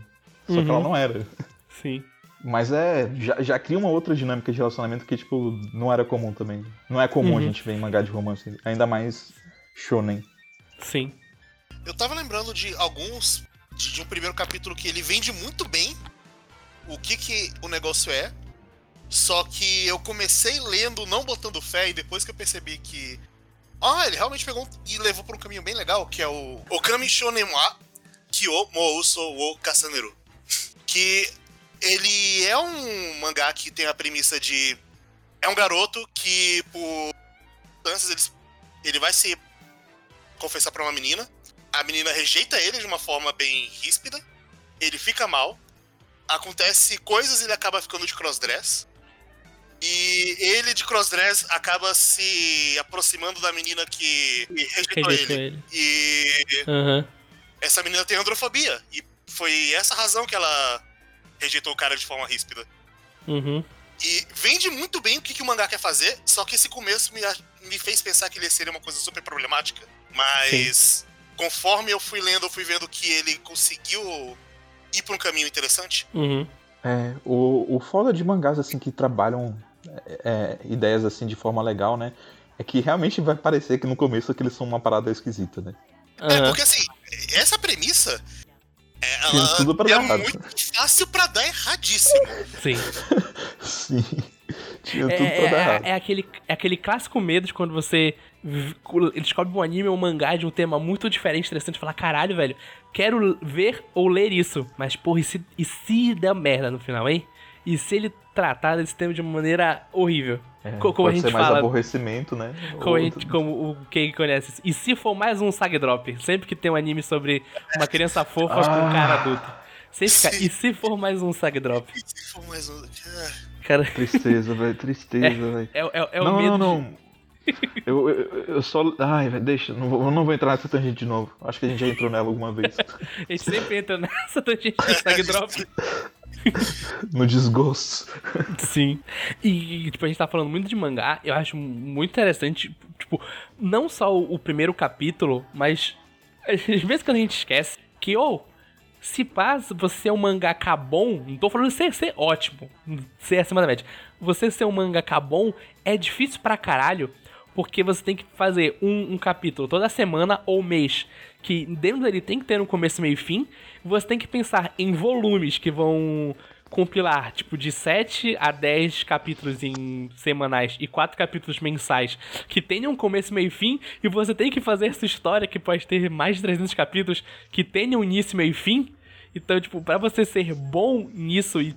Só uhum. que ela uhum. não era. Sim. Mas é. Já, já, cria uma outra dinâmica de relacionamento que, tipo, não era comum também. Não é comum uhum. a gente ver em mangá de romance. Ainda mais shonen. Sim. Eu tava lembrando de alguns. De, de um primeiro capítulo que ele vende muito bem o que que o negócio é. Só que eu comecei lendo, não botando fé, e depois que eu percebi que. Ah, ele realmente pegou e levou para um caminho bem legal, que é o Okami Shonemwa Kyo Mouso wo Kasaneru. *laughs* Que ele é um mangá que tem a premissa de. É um garoto que, por circunstâncias, ele, ele vai se confessar para uma menina. A menina rejeita ele de uma forma bem ríspida. Ele fica mal. Acontece coisas e ele acaba ficando de crossdress. E ele de crossdress acaba se aproximando da menina que rejeitou, ele. ele. E uhum. essa menina tem androfobia. E foi essa razão que ela rejeitou o cara de forma ríspida. Uhum. E vende muito bem o que, que o mangá quer fazer, só que esse começo me, me fez pensar que ele seria uma coisa super problemática. Mas Sim. conforme eu fui lendo, eu fui vendo que ele conseguiu ir por um caminho interessante. Uhum. É, o, o foda de mangás assim que trabalham é, é, ideias assim de forma legal, né? É que realmente vai parecer que no começo aqueles são uma parada esquisita, né? Uhum. É, porque assim, essa premissa é, ela tudo pra é dar muito fácil pra dar erradíssimo. Sim. *laughs* Sim. Tinha tudo é, pra dar é, errado. É, é, aquele, é aquele clássico medo de quando você descobre um anime ou um mangá de um tema muito diferente, interessante, falar, caralho, velho, quero ver ou ler isso. Mas, porra, e se, e se der merda no final, hein? E se ele tratar desse tema de uma maneira horrível. É, como pode a gente ser mais fala, aborrecimento, né? Como, a gente, como o quem conhece. E se for mais um sag drop, sempre que tem um anime sobre uma criança fofa ah. com um cara adulto. Fica, e se for mais um sag drop? E se for mais um. Cara... Tristeza, velho. Tristeza, *laughs* velho. É, é, é, o não, medo. Não, não, não. Eu, eu, eu, só. Ai, velho, deixa. Não vou, não vou entrar nessa tangente de novo. Acho que a gente já entrou nela alguma vez. *laughs* a gente sempre entra nessa tangente de sag drop. *laughs* no desgosto. Sim. E, tipo, a gente tá falando muito de mangá, eu acho muito interessante, tipo, não só o, o primeiro capítulo, mas às vezes que a gente esquece que, ou, oh, se paz, você é um mangaka bom, não tô falando de ser, ser ótimo, ser acima da média. Você ser um mangaka bom é difícil pra caralho, porque você tem que fazer um, um capítulo toda semana ou mês, que dentro dele tem que ter um começo, meio e fim. Você tem que pensar em volumes que vão compilar, tipo, de 7 a 10 capítulos em semanais e 4 capítulos mensais que tenham começo, meio e fim, e você tem que fazer essa história que pode ter mais de 300 capítulos que tenham início, meio e fim. Então, tipo, para você ser bom nisso e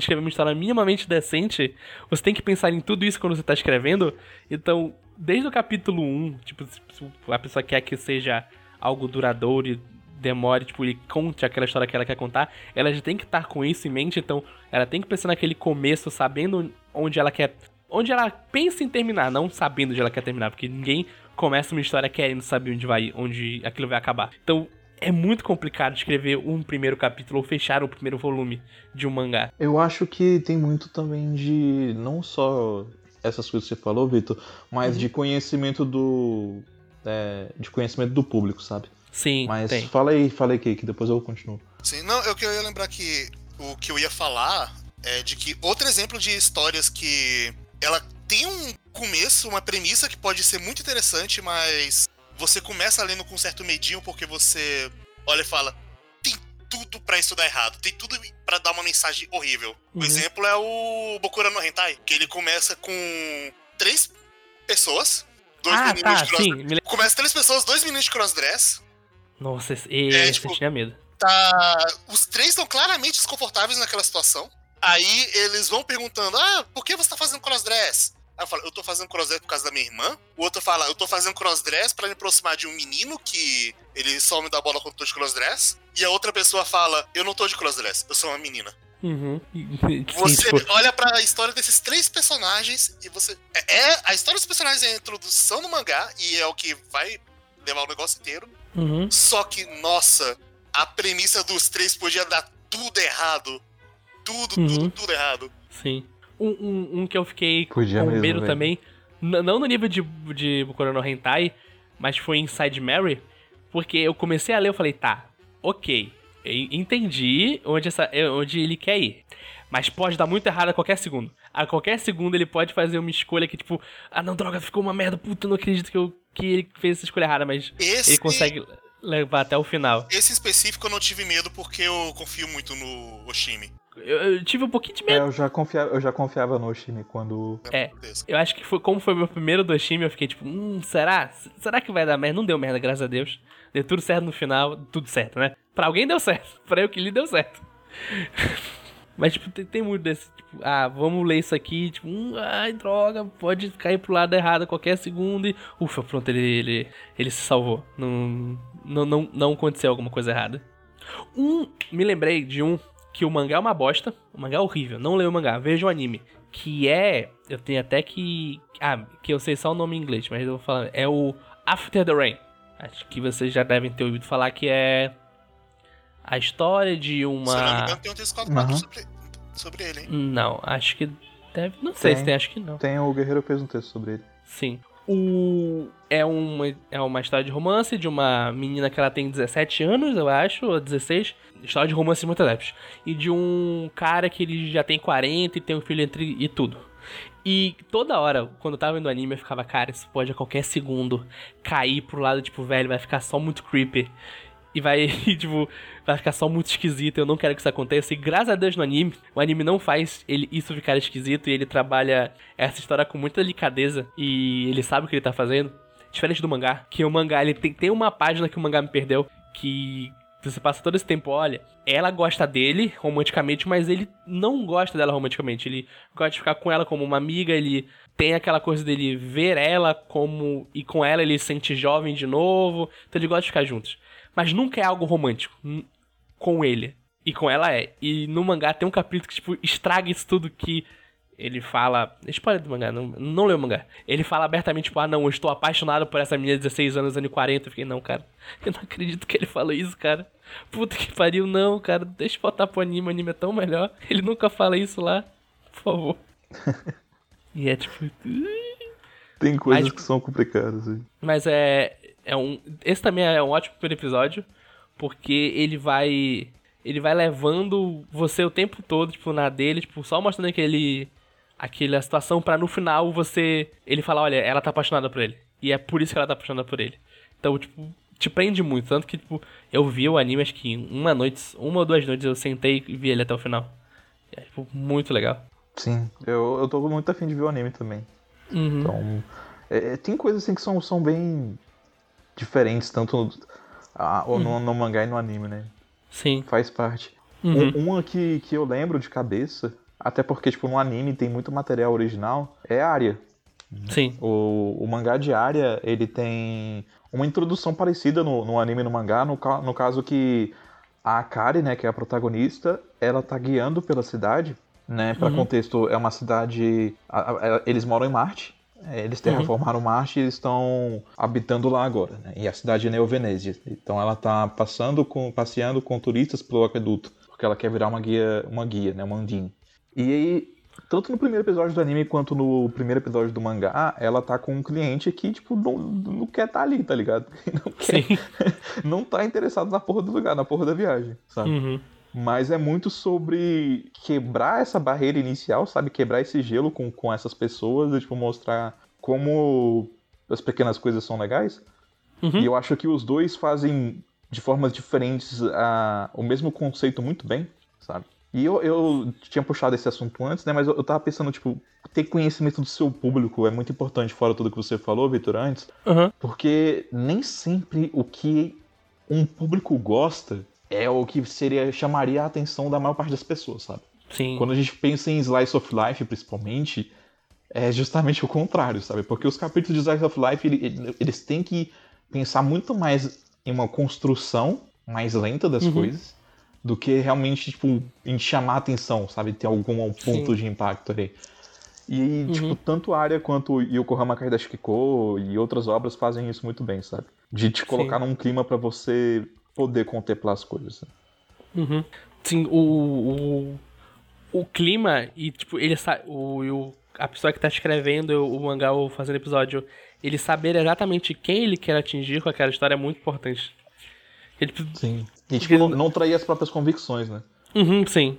escrever uma história minimamente decente, você tem que pensar em tudo isso quando você tá escrevendo. Então, desde o capítulo 1, tipo, se a pessoa quer que seja algo duradouro e demore, tipo, e conte aquela história que ela quer contar, ela já tem que estar com isso em mente, então ela tem que pensar naquele começo, sabendo onde ela quer. Onde ela pensa em terminar, não sabendo onde ela quer terminar, porque ninguém começa uma história querendo saber onde vai, onde aquilo vai acabar. Então, é muito complicado escrever um primeiro capítulo ou fechar o primeiro volume de um mangá. Eu acho que tem muito também de não só essas coisas que você falou, Vitor, mas uhum. de conhecimento do é, de conhecimento do público, sabe? Sim. Mas tem. fala aí, fala aí, que depois eu continuo. Sim, não, eu queria lembrar que o que eu ia falar é de que outro exemplo de histórias que ela tem um começo, uma premissa que pode ser muito interessante, mas você começa lendo com um certo medinho porque você olha e fala: tem tudo para isso dar errado, tem tudo para dar uma mensagem horrível. Uhum. O exemplo é o Bokura no Hentai, que ele começa com três pessoas, dois ah, meninos tá, de cross... sim. Começa três pessoas, dois meninos de crossdress. Nossa, esse, é, tipo, tinha medo. Tá, os três estão claramente desconfortáveis naquela situação. Aí eles vão perguntando: Ah, por que você tá fazendo crossdress? Eu falo, eu tô fazendo crossdress por causa da minha irmã. O outro fala, eu tô fazendo crossdress para me aproximar de um menino que ele só me dá bola quando eu tô de crossdress. E a outra pessoa fala, eu não tô de crossdress, eu sou uma menina. Uhum. Você Sim, tipo... olha para a história desses três personagens e você. É, é, a história dos personagens é a introdução do mangá e é o que vai levar o negócio inteiro. Uhum. Só que, nossa, a premissa dos três podia dar tudo errado. Tudo, uhum. tudo, tudo errado. Sim. Um, um, um que eu fiquei Podia com medo também, não no nível de, de no Hentai, mas foi Inside Mary, porque eu comecei a ler e falei, tá, ok, entendi onde, essa, onde ele quer ir. Mas pode dar muito errado a qualquer segundo. A qualquer segundo ele pode fazer uma escolha que, tipo, ah não, droga, ficou uma merda, puta, não acredito que, eu, que ele fez essa escolha errada, mas Esse... ele consegue levar até o final. Esse específico eu não tive medo porque eu confio muito no Oshimi. Eu, eu, tive um pouquinho de medo. É, eu já confiava, eu já confiava no Oshimi quando. É. Eu acho que foi, como foi meu primeiro do Oshimi, eu fiquei tipo, hum, será? Será que vai dar merda? Não deu merda, graças a Deus. Deu tudo certo no final, tudo certo, né? Pra alguém deu certo. *laughs* Pra eu que li deu certo. *laughs* Mas, tipo, tem, tem, muito desse, tipo, ah, vamos ler isso aqui, tipo, hum, ai, droga, pode cair pro lado errado a qualquer segundo e, ufa, pronto, ele, ele, ele se salvou. Não, não, não, não aconteceu alguma coisa errada. Um, me lembrei de um que o mangá é uma bosta, o mangá é horrível, não leio o mangá, vejo o anime, que é, eu tenho até que, ah, que eu sei só o nome em inglês, mas eu vou falar, é o After the Rain. Acho que vocês já devem ter ouvido falar que é a história de uma. Se não me engano, tem um texto uhum. sobre, sobre ele, hein? Não, acho que deve. Não sei tem, se tem, acho que não. Tem, o Guerreiro fez um texto sobre ele. Sim. O... É, uma, é uma história de romance de uma menina que ela tem 17 anos, eu acho, ou 16. História de romance muito leves. E de um cara que ele já tem 40 e tem um filho entre e tudo. E toda hora, quando eu tava vendo anime, eu ficava, cara, isso pode a qualquer segundo cair pro lado, tipo, velho, vai ficar só muito creepy. E vai, *laughs* tipo, vai ficar só muito esquisito. Eu não quero que isso aconteça. E graças a Deus no anime, o anime não faz ele, isso ficar esquisito. E ele trabalha essa história com muita delicadeza. E ele sabe o que ele tá fazendo. Diferente do mangá. Que o mangá, ele tem, tem uma página que o mangá me perdeu. Que você passa todo esse tempo, olha, ela gosta dele romanticamente, mas ele não gosta dela romanticamente. Ele gosta de ficar com ela como uma amiga, ele tem aquela coisa dele ver ela como. e com ela ele se sente jovem de novo. Então ele gosta de ficar juntos. Mas nunca é algo romântico com ele. E com ela é. E no mangá tem um capítulo que, tipo, estraga isso tudo que ele fala. Spoiler do mangá, não, não leu o mangá. Ele fala abertamente, tipo, ah, não, eu estou apaixonado por essa menina de 16 anos, anos 40. Eu fiquei, não, cara, eu não acredito que ele falou isso, cara. Puta que pariu, não, cara, deixa eu botar pro anime, o anime é tão melhor. Ele nunca fala isso lá, por favor. *laughs* e é tipo. Tem coisas mas, que são complicadas aí. Mas é. É um, esse também é um ótimo episódio, porque ele vai. Ele vai levando você o tempo todo, tipo, na dele, tipo, só mostrando aquele aquela situação para no final você ele falar, olha, ela tá apaixonada por ele. E é por isso que ela tá apaixonada por ele. Então, tipo, te prende muito, tanto que tipo, eu vi o anime acho que uma noite, uma ou duas noites eu sentei e vi ele até o final. É tipo, muito legal. Sim, eu, eu tô muito afim de ver o anime também. Uhum. Então, é, é tem coisas assim que são, são bem diferentes, tanto no, uhum. no, no, mangá e no anime, né? Sim. Faz parte. Uhum. Um, uma que, que eu lembro de cabeça até porque, tipo, no anime tem muito material original. É Arya. Sim. O, o mangá de Arya, ele tem uma introdução parecida no, no anime e no mangá, no, no caso que a Akari, né, que é a protagonista, ela tá guiando pela cidade, né, para uhum. contexto, é uma cidade, a, a, eles moram em Marte, eles terraformaram uhum. Marte e eles estão habitando lá agora, né, e a cidade é Neovenésia, então ela tá passando com, passeando com turistas pelo aqueduto, porque ela quer virar uma guia, uma guia, né, uma andine. E aí, tanto no primeiro episódio do anime quanto no primeiro episódio do mangá, ela tá com um cliente que, tipo, não, não quer estar tá ali, tá ligado? *laughs* Não, quer, *laughs* não tá interessado na porra do lugar, na porra da viagem, sabe? Uhum. Mas é muito sobre quebrar essa barreira inicial, sabe? Quebrar esse gelo com, com essas pessoas e, tipo, mostrar como as pequenas coisas são legais. Uhum. E eu acho que os dois fazem de formas diferentes a, o mesmo conceito muito bem, sabe? E eu, eu tinha puxado esse assunto antes, né? Mas eu, eu tava pensando, tipo, ter conhecimento do seu público é muito importante, fora tudo que você falou, Vitor, antes. Uhum. Porque nem sempre o que um público gosta é o que seria chamaria a atenção da maior parte das pessoas, sabe? Sim. Quando a gente pensa em Slice of Life, principalmente, é justamente o contrário, sabe? Porque os capítulos de Slice of Life, eles têm que pensar muito mais em uma construção mais lenta das uhum. coisas do que realmente, tipo, em chamar a atenção, sabe? Ter algum ponto Sim. de impacto ali. E, uhum. tipo, tanto a área quanto Yokohama Kaidashikiko e outras obras fazem isso muito bem, sabe? De te colocar Sim. num clima para você poder contemplar as coisas. Uhum. Sim, o, o, o clima e, tipo, ele o, o a pessoa que tá escrevendo o mangá ou fazendo episódio, ele saber exatamente quem ele quer atingir com aquela história é muito importante. Ele, sim. E tipo, não, não trair as próprias convicções, né? Uhum, sim.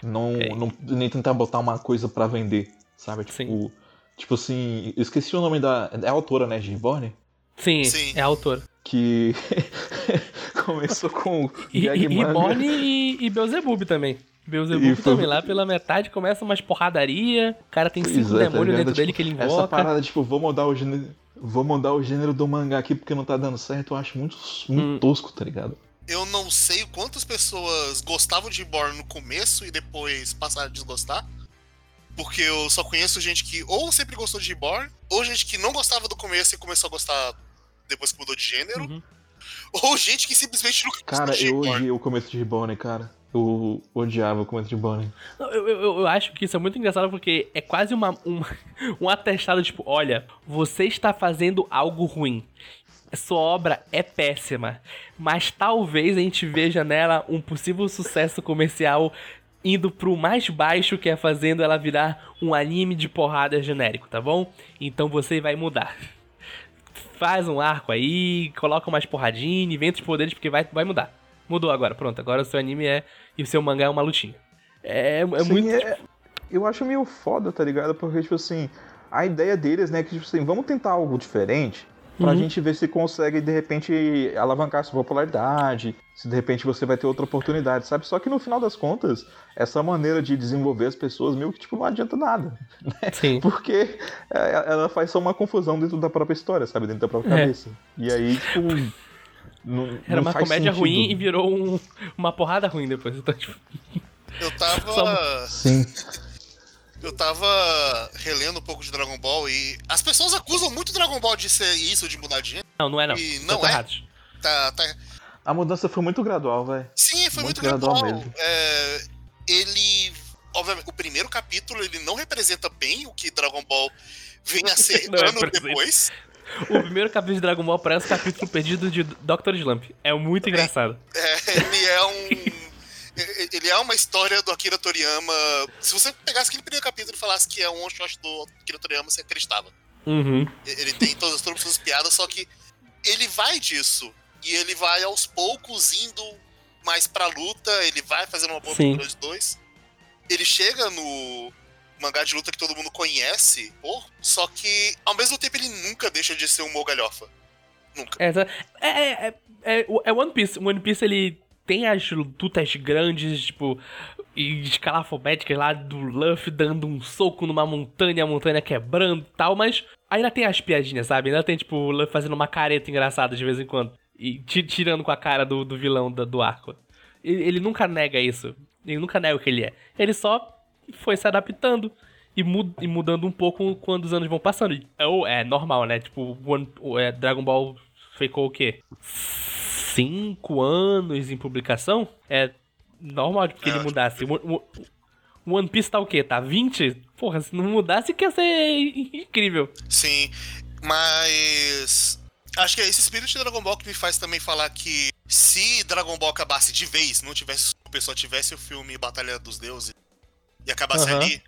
Não, é. não, nem tentar botar uma coisa para vender, sabe? Tipo, sim. tipo assim, eu esqueci o nome da. É a autora, né? De Reborn? Sim, sim, é a autora. Que *laughs* *laughs* começou com. E, e Reborn e, e Beelzebub também. Beelzebub foi... também, lá pela metade começa umas porradaria, o cara tem cinco é, tá demônios tá dentro tipo, dele que ele invoca. Essa parada, tipo, vou mudar o gênero, vou mudar o gênero do mangá aqui porque não tá dando certo, eu acho muito, muito hum. tosco, tá ligado? Eu não sei quantas pessoas gostavam de Reborn no começo e depois passaram a desgostar. Porque eu só conheço gente que ou sempre gostou de Reborn, ou gente que não gostava do começo e começou a gostar depois que mudou de gênero. Uhum. *laughs* Ou gente que simplesmente nunca Cara, eu odiei o começo de Reborn, cara. Eu odiava o começo de Reborn. Eu, eu, eu, acho que isso é muito engraçado porque é quase uma, uma, *laughs* um atestado, tipo, olha, você está fazendo algo ruim sua obra é péssima, mas talvez a gente veja nela um possível sucesso comercial indo pro mais baixo, que é fazendo ela virar um anime de porrada genérico, tá bom? Então você vai mudar. Faz um arco aí, coloca mais porradinha, inventa os poderes, porque vai, vai mudar. Mudou agora, pronto. Agora o seu anime é. E o seu mangá é uma lutinha. É, é Sim, muito. É... Eu acho meio foda, tá ligado? Porque, tipo assim, a ideia deles, né, é que, tipo assim, vamos tentar algo diferente pra uhum. gente ver se consegue, de repente, alavancar sua popularidade, se de repente você vai ter outra oportunidade, sabe? Só que no final das contas, essa maneira de desenvolver as pessoas meio que, tipo, não adianta nada, né? Sim. *laughs* Porque é, ela faz só uma confusão dentro da própria história, sabe? Dentro da própria é. cabeça. E aí, tipo... *laughs* Não, Era não uma faz comédia sentido. ruim e virou um- uma porrada ruim depois. Então, tipo, Eu tava. *laughs* Só- Sim. Eu tava relendo um pouco de Dragon Ball e as pessoas acusam muito Dragon Ball de ser isso, de mudar de gênero. não, não é não. E não é? errados. Tá, tá... A mudança foi muito gradual, velho. Sim, foi muito, Muito gradual gradual. mesmo. É, ele. Obviamente, o primeiro capítulo ele não representa bem o que Dragon Ball vem a ser *laughs* Não anos representa. depois. O primeiro capítulo de Dragon Ball parece o capítulo perdido de Dr. Slump. É muito engraçado. É, ele é um. *laughs* Ele é uma história do Akira Toriyama. Se você pegasse aquele primeiro capítulo e falasse que é um shot do Akira Toriyama, você acreditava. Uhum. Ele tem todas, as piadas, só que ele vai disso. E ele vai aos poucos indo mais pra luta, ele vai fazendo uma boa pintura de dois. Ele chega no mangá de luta que todo mundo conhece, pô, só que ao mesmo tempo ele nunca deixa de ser um mogalhofa. Nunca. É, é, é, é, é One Piece. One Piece ele tem as lutas grandes, tipo, e escalafobéticas lá do Luffy dando um soco numa montanha, a montanha quebrando e tal, mas ainda tem as piadinhas, sabe? Ainda tem, tipo, o Luffy fazendo uma careta engraçada de vez em quando. E ti- tirando com a cara do, do vilão da- do arco. Ele, ele nunca nega isso. Ele nunca nega o que ele é. Ele só foi se adaptando e, mu- mudando um pouco quando os anos vão passando. Ou é normal, né? Tipo, One- é, Dragon Ball ficou o quê? Cinco anos em publicação? É normal porque É, ele mudasse. O, o- o One Piece tá o quê? Tá 20? Porra, se não mudasse, que ia ser incrível. Sim, mas. Acho que é esse espírito de Dragon Ball que me faz também falar que se Dragon Ball acabasse de vez, não tivesse o pessoal tivesse o filme Batalha dos Deuses e acabasse Aham. ali,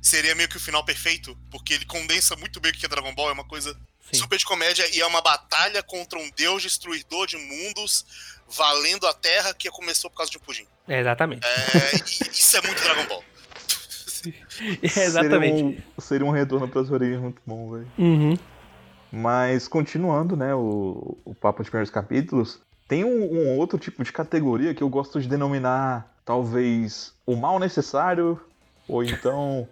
seria meio que o final perfeito, porque ele condensa muito bem o que é Dragon Ball, é uma coisa Sim. super de comédia e é uma batalha contra um deus destruidor de mundos, valendo a Terra, que começou por causa de um pudim. É, exatamente. É, isso é muito Dragon Ball. *laughs* É, exatamente. Seria um, seria um retorno pras origens muito bom, velho. Uhum. Mas continuando, né, o, o papo de primeiros capítulos, tem um, um outro tipo de categoria que eu gosto de denominar, talvez, o mal necessário, ou então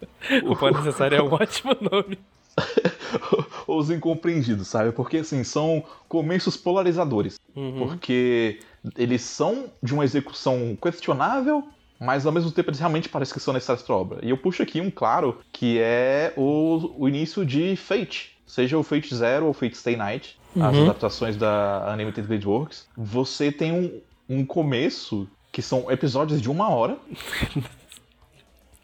*laughs* O pão necessário é um ótimo nome. *laughs* os incompreendidos, sabe? Porque, assim, são começos polarizadores. Uhum. Porque eles são de uma execução questionável, mas ao mesmo tempo eles realmente parecem que são necessários para a obra. E eu puxo aqui um claro, que é o, o início de Fate. Seja o Fate Zero ou Fate Stay Night, as Uhum. adaptações da Animated Blade Works. Você tem um, um começo que são episódios de uma hora. *laughs*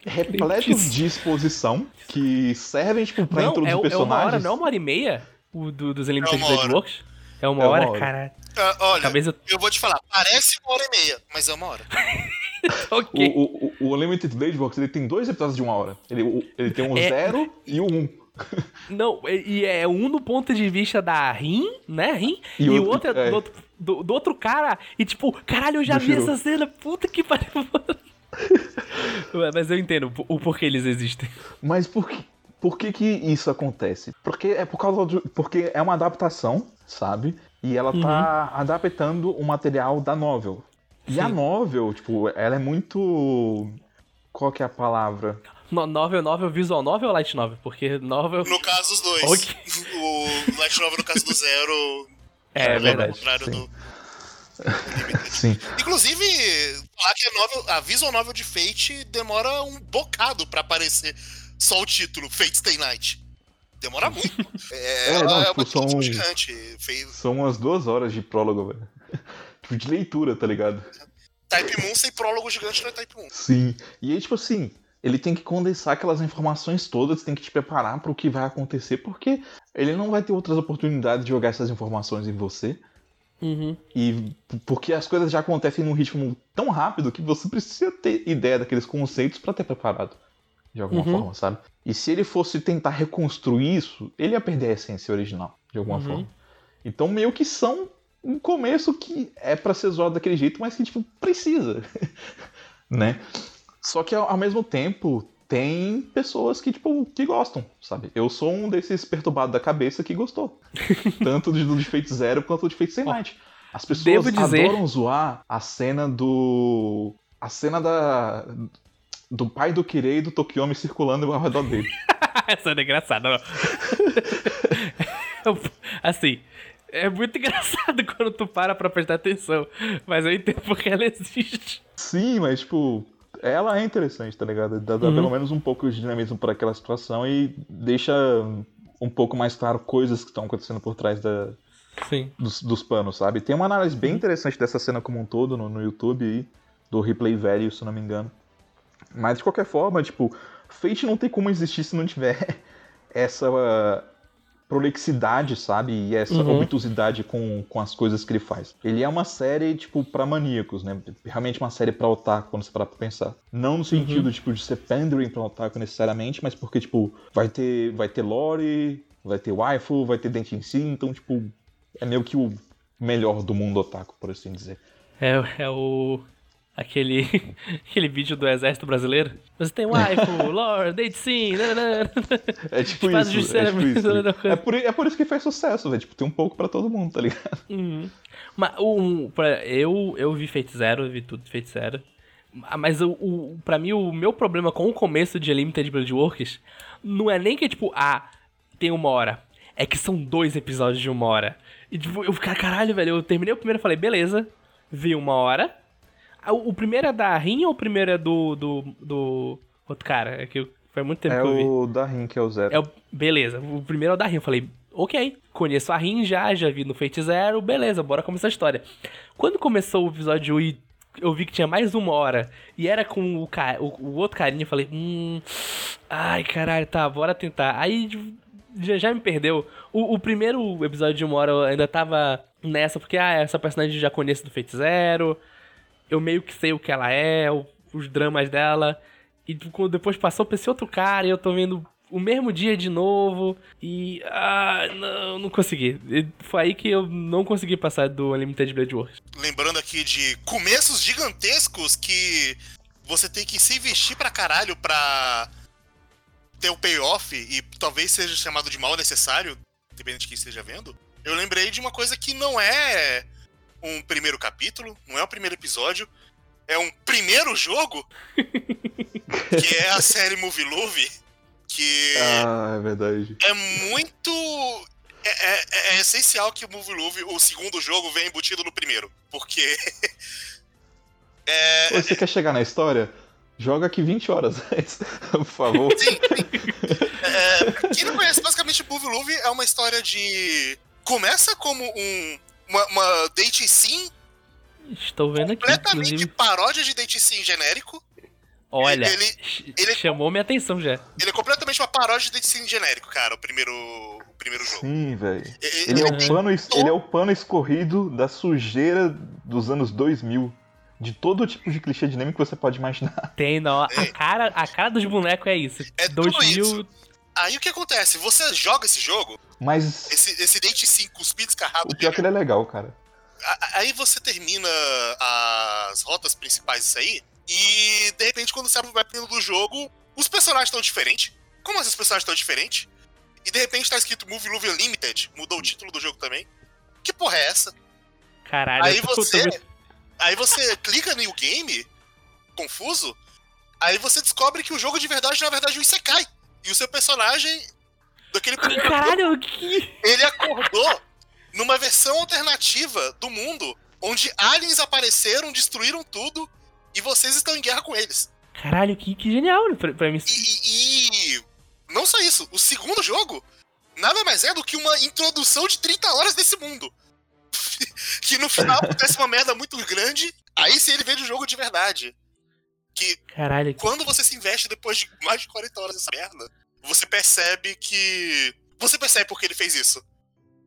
repletos de exposição que servem tipo, pra Não, introduzir é, é uma personagens. hora, não é uma hora e meia? O do, dos Unlimited É uma Blade hora. Works? É uma É uma hora, hora. cara. Ah, olha, Talvez eu. eu vou te falar, parece uma hora e meia, mas é uma hora. *laughs* Ok. O, o, o Unlimited Blade Works ele tem dois episódios de uma hora. Ele, o- ele tem um É. zero e um um. Não, e é um do ponto de vista da Rin, né? Rin, E e, o outro- outro é, é. Do, outro, do, do outro cara. E tipo, caralho, eu já Do vi Shiro. essa cena, puta que pariu. *laughs* Mas eu entendo o- porquê eles existem. Mas por que, por que que isso acontece? Porque é por causa de, porque é uma adaptação, sabe? E ela tá adaptando o material da novel. E a novel, tipo, ela é muito qual que é a palavra? No, novel, novel, visual novel ou light novel? Porque novel. No caso, os dois. Ok. *laughs* O Light Novel, no caso do Zero, É, É ao verdade. contrário sim. do. *laughs* Sim. Inclusive, falar que a, novel, a visual novel de Fate demora um bocado pra aparecer só o título, Fate Stay Night. Demora muito. *laughs* É, É, não, é tipo, uma são- São umas duas horas de prólogo, velho. *laughs* Tipo, de leitura, tá ligado? Type Moon sem prólogo gigante não é Type Moon. Sim. E aí, tipo assim, ele tem que condensar aquelas informações todas, tem que te preparar para o que vai acontecer, porque ele não vai ter outras oportunidades de jogar essas informações em você. Uhum. E porque as coisas já acontecem num ritmo tão rápido que você precisa ter ideia daqueles conceitos para ter preparado. De alguma Uhum. forma, sabe? E se ele fosse tentar reconstruir isso, ele ia perder a essência original, de alguma Uhum. forma. Então meio que são um começo que é pra ser zoado daquele jeito, mas que, tipo, precisa. *laughs* né? Só que ao mesmo tempo, tem pessoas que, tipo, que gostam, sabe? Eu sou um desses perturbados da cabeça que gostou. *laughs* Tanto do do de Fate Zero quanto do de Fate Stay Night. As pessoas dizer- adoram zoar a cena do. A cena da. Do pai do Kirei e do Tokiomi circulando ao redor dele. *laughs* Essa é engraçada, *laughs* assim, é muito engraçado quando tu para pra prestar atenção. Mas eu entendo porque ela existe. Sim, mas tipo, ela é interessante, tá ligado? Dá, dá uhum. pelo menos um pouco de dinamismo para aquela situação e deixa um pouco mais claro coisas que estão acontecendo por trás da, dos, dos, panos, sabe? Tem uma análise bem uhum. interessante dessa cena como um todo no, no YouTube aí, do replay velho, se não me engano. Mas de qualquer forma, tipo, Fate não tem como existir se não tiver *laughs* essa prolixidade, sabe? E essa uhum. obtusidade com, com as coisas que ele faz. Ele é uma série, tipo, pra maníacos, né? Realmente uma série pra otaku, quando você parar pra pensar. Não no sentido, uhum. tipo, de ser pandering pra otaku necessariamente, mas porque, tipo, vai ter, vai ter lore, vai ter waifu, vai ter dente em si, então, tipo, é meio que o melhor do mundo otaku, por assim dizer. É, é o aquele, *laughs* aquele vídeo do exército brasileiro. Você tem waifu, lore, date sim, É tipo isso, é, tipo isso. *laughs* É, por, é por isso que faz sucesso, velho. Tipo, tem um pouco pra todo mundo, tá ligado? Uhum. Mas um, pra, eu, eu vi Fate Zero, eu vi tudo Fate Zero. Ah, mas o, o, pra mim, o meu problema com o começo de Limited Blood Works não é nem que, tipo, ah, tem uma hora. É que são dois episódios de uma hora. E, tipo, eu ficar, caralho, velho, eu terminei o primeiro e falei, beleza, vi uma hora. O, primeiro é da Rin ou o primeiro é do, do, do outro cara? É que foi muito tempo é que eu vi. É o da Rin, que é o Zero. É o, beleza, o primeiro é o da Rin. Eu falei, ok, conheço a Rin já, já vi no Fate Zero, beleza, bora começar a história. Quando começou o episódio e eu vi que tinha mais uma hora e era com o, o, o outro carinha, eu falei, hum. Ai, caralho, tá, bora tentar. Aí já, já me perdeu. O, o, primeiro episódio de uma hora eu ainda tava nessa, porque, ah, essa personagem já conheço do Fate Zero eu meio que sei o que ela é, o, os dramas dela. E depois passou pra esse outro cara e eu tô vendo o mesmo dia de novo. E. Ah, não, não consegui. E foi aí que eu não consegui passar do Unlimited Blade Wars. Lembrando aqui de começos gigantescos que você tem que se investir pra caralho pra ter o payoff e talvez seja chamado de mal necessário, dependendo de quem esteja vendo. Eu lembrei de uma coisa que não é um primeiro capítulo, não é o primeiro episódio, é um primeiro jogo, *laughs* que é a série Movie Love, que ah, é verdade. é muito é, é, é, essencial que o Movie Love, o segundo jogo, venha embutido no primeiro. Porque. *laughs* é, Você quer chegar na história? Joga aqui 20 horas *laughs* antes, por favor. Sim, sim. É, quem não conhece, basicamente, Movie Love é uma história de. Começa como um uma, uma date sim. Estou vendo aqui. Completamente paródia de date sim genérico. Olha, ele, ele chamou minha atenção já. Ele é completamente uma paródia de date sim genérico, cara, o primeiro, o primeiro jogo. Sim, velho. Ele, ele, é o pano, ele é o pano escorrido da sujeira dos anos 2000 de todo tipo de clichê dinâmico que você pode imaginar. Tem, não. A, é. cara, a cara dos bonecos é isso. É 2000, isso. Aí o que acontece? Você joga esse jogo, mas. Esse, esse dente sim cuspido escarrado. O pior é que ele é legal, cara. Aí você termina as rotas principais disso aí, e de repente, quando você abre o web do jogo, os personagens estão diferentes. Como esses personagens estão diferentes? E de repente tá escrito Movie Love Unlimited, mudou o título do jogo também. Que porra é essa? Caralho, aí você. Aí você *laughs* clica no game, confuso, aí você descobre que o jogo de verdade na verdade é um Isekai. E o seu personagem daquele Caralho, que... Ele acordou numa versão alternativa do mundo onde aliens apareceram, destruíram tudo e vocês estão em guerra com eles. Caralho, que, que genial pra, pra mim. E, e, não só isso, o segundo jogo nada mais é do que uma introdução de 30 horas desse mundo. *laughs* que no final *laughs* acontece uma merda muito grande, aí sim ele vende o jogo de verdade. Que Caralho. quando você se investe depois de mais de 40 horas nessa merda, você percebe que. Você percebe por que ele fez isso.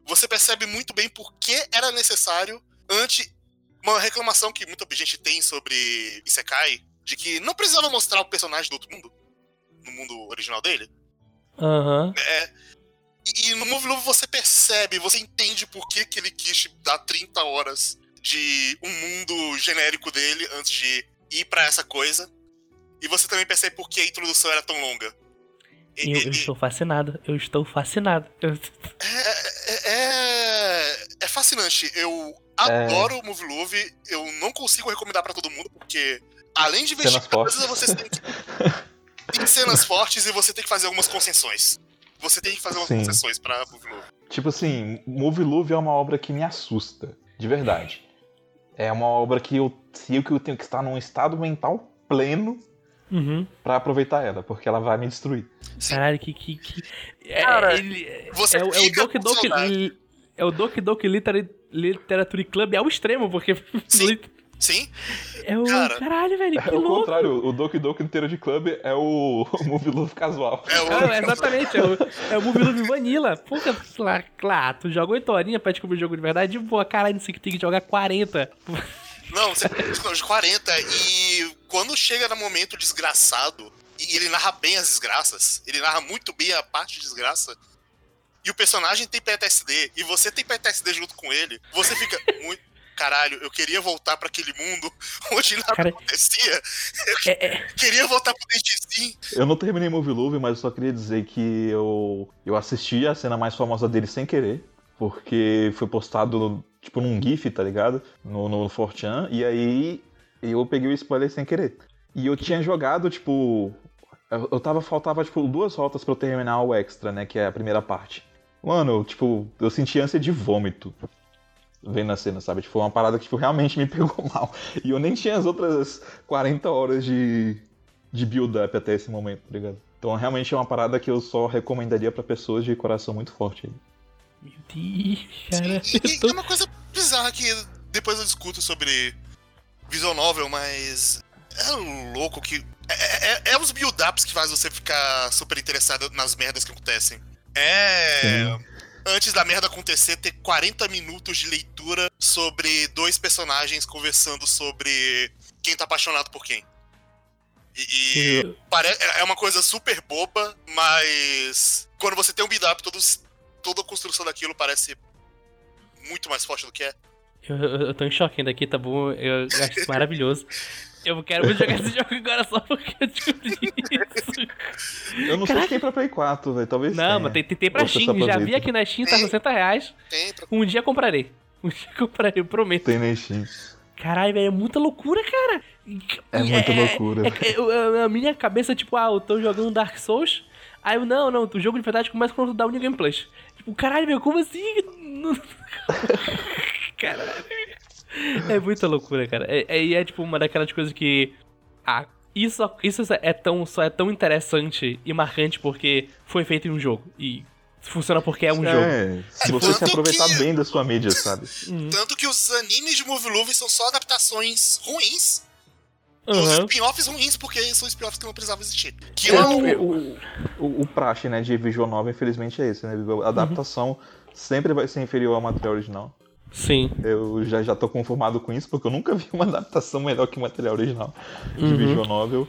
Você percebe muito bem por que era necessário ante uma reclamação que muita gente tem sobre Isekai, de que não precisava mostrar o personagem do outro mundo, no mundo original dele. Aham. Uhum. É, e, e no Movie Love você percebe, você entende por que, que ele quis dar 30 horas de um mundo genérico dele antes de ir para essa coisa. E você também percebe por que a introdução era tão longa. Eu, eu estou fascinado, eu estou fascinado. É, é, é, é fascinante. Eu adoro o Movie Love. Eu não consigo recomendar para todo mundo, porque além de investir cenas fortes. você tem que. *laughs* tem cenas fortes e você tem que fazer algumas concessões. você tem que fazer umas Sim. concessões pra Movie Love. Tipo assim, Movie Love é uma obra que me assusta, de verdade. É uma obra que eu sei que eu tenho que estar num estado mental pleno uhum. para aproveitar ela, porque ela vai me destruir. Caralho, que. que, que... É, Cara, ele, você é, é, o Doki Doki. É o Doki Doki Literature Club ao extremo, porque. Sim. *laughs* Sim. É o. Cara, caralho, velho. É o louco. contrário, o Doki Doki inteiro de club é o, o Movie Love casual. É o. Ah, exatamente, é o, é o Movie Love Vanilla. Porra, claro, tu joga 8 horinhas pra descobrir o jogo de verdade, boa, caralho, você tem que jogar 40. Não, de 40 e quando chega no momento desgraçado, e ele narra bem as desgraças, ele narra muito bem a parte de desgraça, e o personagem tem PTSD, e você tem PTSD junto com ele, você fica *laughs* muito caralho, eu queria voltar para aquele mundo *laughs* onde nada Cara, acontecia. Eu é, é... queria voltar pro Sim. Eu não terminei Movie Love, mas eu só queria dizer que eu, eu assisti a cena mais famosa dele sem querer, porque foi postado, tipo, num GIF, tá ligado? No, no 4chan, e aí eu peguei o spoiler sem querer. E eu tinha jogado, tipo. Eu tava, faltava, tipo, duas voltas para eu terminar o extra, né? Que é a primeira parte. Mano, tipo, eu senti ânsia de vômito vendo a cena, sabe? Tipo, foi uma parada que tipo, realmente me *laughs* pegou mal. E eu nem tinha as outras 40 horas de, de build-up até esse momento, tá ligado? Então realmente é uma parada que eu só recomendaria para pessoas de coração muito forte. Meu Deus, cara. E, tô... É uma coisa bizarra que depois eu discuto sobre visual novel, mas é louco que. É, é, é os build-ups que faz você ficar super interessado nas merdas que acontecem. É. Sim antes da merda acontecer, ter 40 minutos de leitura sobre dois personagens conversando sobre quem tá apaixonado por quem. E, e é uma coisa super boba, mas quando você tem um build-up, toda a construção daquilo parece muito mais forte do que é. Eu, eu tô em choque ainda aqui, tá bom? Eu, eu acho isso maravilhoso. *laughs* Eu quero muito jogar esse jogo agora só porque eu descobri isso. Eu não Caraca. sei se tem pra Play 4, velho. Talvez Não, tenha. mas tem, tem, tem pra Steam. Já vi aqui na Steam, tá 60 reais. Tem. Um dia comprarei. Um dia comprarei, eu prometo. Tem na Steam. Caralho, velho, é muita loucura, cara. É muita é, loucura. É, é, a minha cabeça, tipo, ah, eu tô jogando Dark Souls. Aí eu, não, não, o jogo de verdade começa quando dá o New Game Plus. Tipo, caralho, meu, como assim? *laughs* caralho. É muita loucura, cara. E é, é, é, tipo uma daquelas coisas que. Ah, isso, isso é tão, só é tão interessante e marcante porque foi feito em um jogo. E funciona porque é um é, jogo. Se você se aproveitar que... bem da sua mídia, sabe? Uhum. Tanto que os animes de Movie Love são só adaptações ruins. Uhum. Os spin-offs ruins, porque são spin-offs que não precisavam existir. Que é, é o, o, o, praxe, né, de visual novel, infelizmente, é esse, né? A adaptação uhum. sempre vai ser inferior ao material original. Sim. Eu já, já tô conformado com isso, porque eu nunca *laughs* vi uma adaptação melhor que o material original de uhum. visual novel.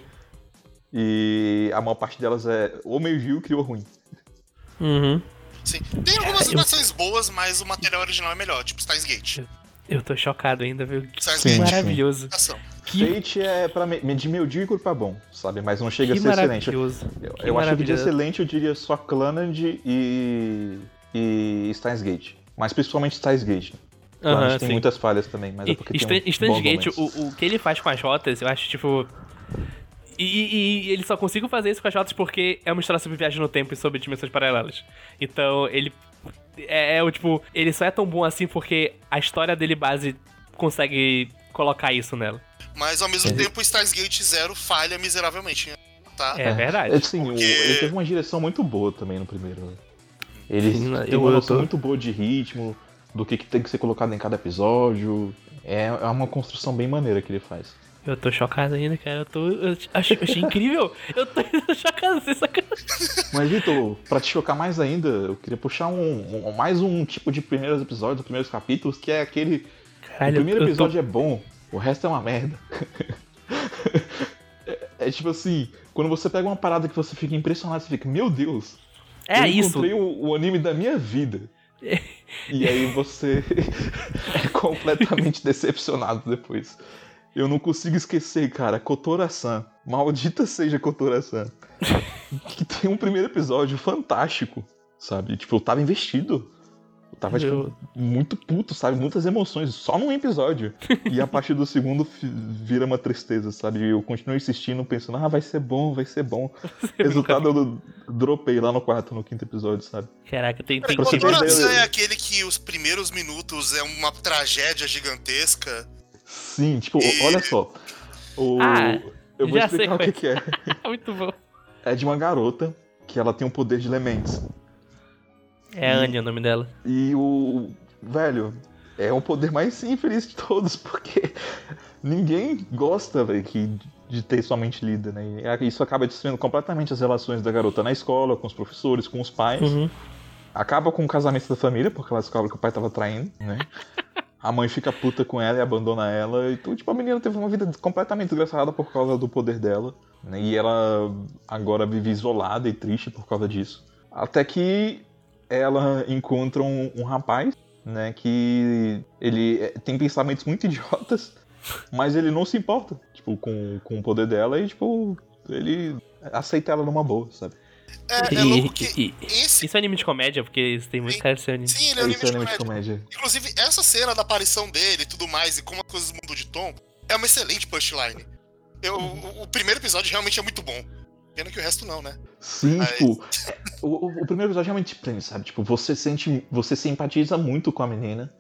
E a maior parte delas é ou meio gil ou ruim. Uhum. Sim. Tem algumas animações eu... boas, mas o material original é melhor, tipo Steins Gate. Eu tô chocado ainda, viu? Que maravilhoso. Que... Fate é pra de medíocre pra bom, sabe? Mas não chega que a ser excelente. Eu, eu acho que de excelente eu diria só Clannad e, e Steins Gate. Mas principalmente Steins Gate. Uhum, tem muitas falhas também, mas é porque e, tem Gate, o, o que ele faz com as rotas, eu acho, tipo... E, e, e, ele só consigo fazer isso com as rotas porque é uma história sobre viagem no tempo e sobre dimensões paralelas. Então, ele... É, é, tipo... Ele só é tão bom assim porque a história dele base consegue colocar isso nela. Mas, ao mesmo é. tempo, o Stars Gate Zero falha miseravelmente, né? Tá? É, verdade. É, sim, porque... ele teve uma direção muito boa também no primeiro. Ele tem uma noção muito boa de ritmo, do que, que tem que ser colocado em cada episódio. É, é uma construção bem maneira que ele faz. Eu tô chocado ainda, cara. Eu tô. Eu achei, achei incrível. Eu tô *laughs* chocado, sem sacanagem. Mas, Vitor, pra te chocar mais ainda, eu queria puxar um, um, mais um tipo de primeiros episódios, primeiros capítulos, que é aquele. Caralho, o primeiro episódio tô... é bom, o resto é uma merda. *laughs* é, é, tipo assim, quando você pega uma parada que você fica impressionado, você fica, meu Deus! É eu isso. encontrei o, o anime da minha vida. e aí você *laughs* é completamente decepcionado depois. Eu não consigo esquecer, cara, Kotora-san. Maldita seja Kotora-san. *laughs* que tem um primeiro episódio fantástico, sabe? Tipo, eu tava investido. Tava, tipo, muito puto, sabe? Muitas emoções, só num episódio. *laughs* e a partir do segundo vira uma tristeza, sabe? E eu continuo insistindo, pensando, ah, vai ser bom, vai ser bom. *laughs* Resultado, eu dropei lá no quarto, no quinto episódio, sabe? Caraca, tem, tem. O é aquele que os primeiros minutos é uma tragédia gigantesca. Sim, tipo, e... olha só. O... Ah, eu vou explicar o que, que é. *laughs* muito bom. É de uma garota que ela tem o um poder de elementos. É a Anya o nome dela. E o. Velho, é o poder mais infeliz de todos, *laughs* porque ninguém gosta, velho, de ter sua mente lida, né? E isso acaba destruindo completamente as relações da garota na escola, com os professores, com os pais. Uhum. Acaba com o casamento da família, porque ela descobre que o pai tava traindo, né? *laughs* a mãe fica puta com ela e abandona ela. E tipo, a menina teve uma vida completamente desgraçada por causa do poder dela. Né? E ela agora vive isolada e triste por causa disso. Até que ela encontra um, um rapaz, né, que ele é, tem pensamentos muito *laughs* idiotas, mas ele não se importa, tipo, com, com o poder dela e, tipo, ele aceita ela numa boa, sabe? É, é louco que e, esse... Isso é anime de comédia, porque isso tem muito cara de ser anime. Sim, ele é, anime, é de, anime comédia. de, comédia. Inclusive, essa cena da aparição dele e tudo mais, e como as coisas mudam de tom, é uma excelente punchline. Eu, o, o primeiro episódio realmente é muito bom. Pena que o resto não, né? Sim, Mas... tipo, o, o, primeiro episódio realmente prende, sabe? Tipo, você sente. Você simpatiza muito com a menina.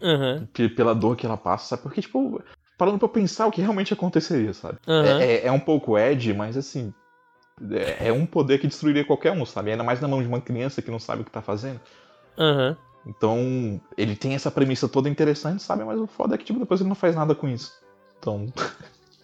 Uhum. Pela dor que ela passa, sabe? Porque, tipo, parando pra pensar o que realmente aconteceria, sabe? Uhum. É, é, é, um pouco Ed, mas assim. É, é, um poder que destruiria qualquer um, sabe? Ainda mais na mão de uma criança que não sabe o que tá fazendo. Uhum. Então, ele tem essa premissa toda interessante, sabe? Mas o foda é que, tipo, depois ele não faz nada com isso. Então.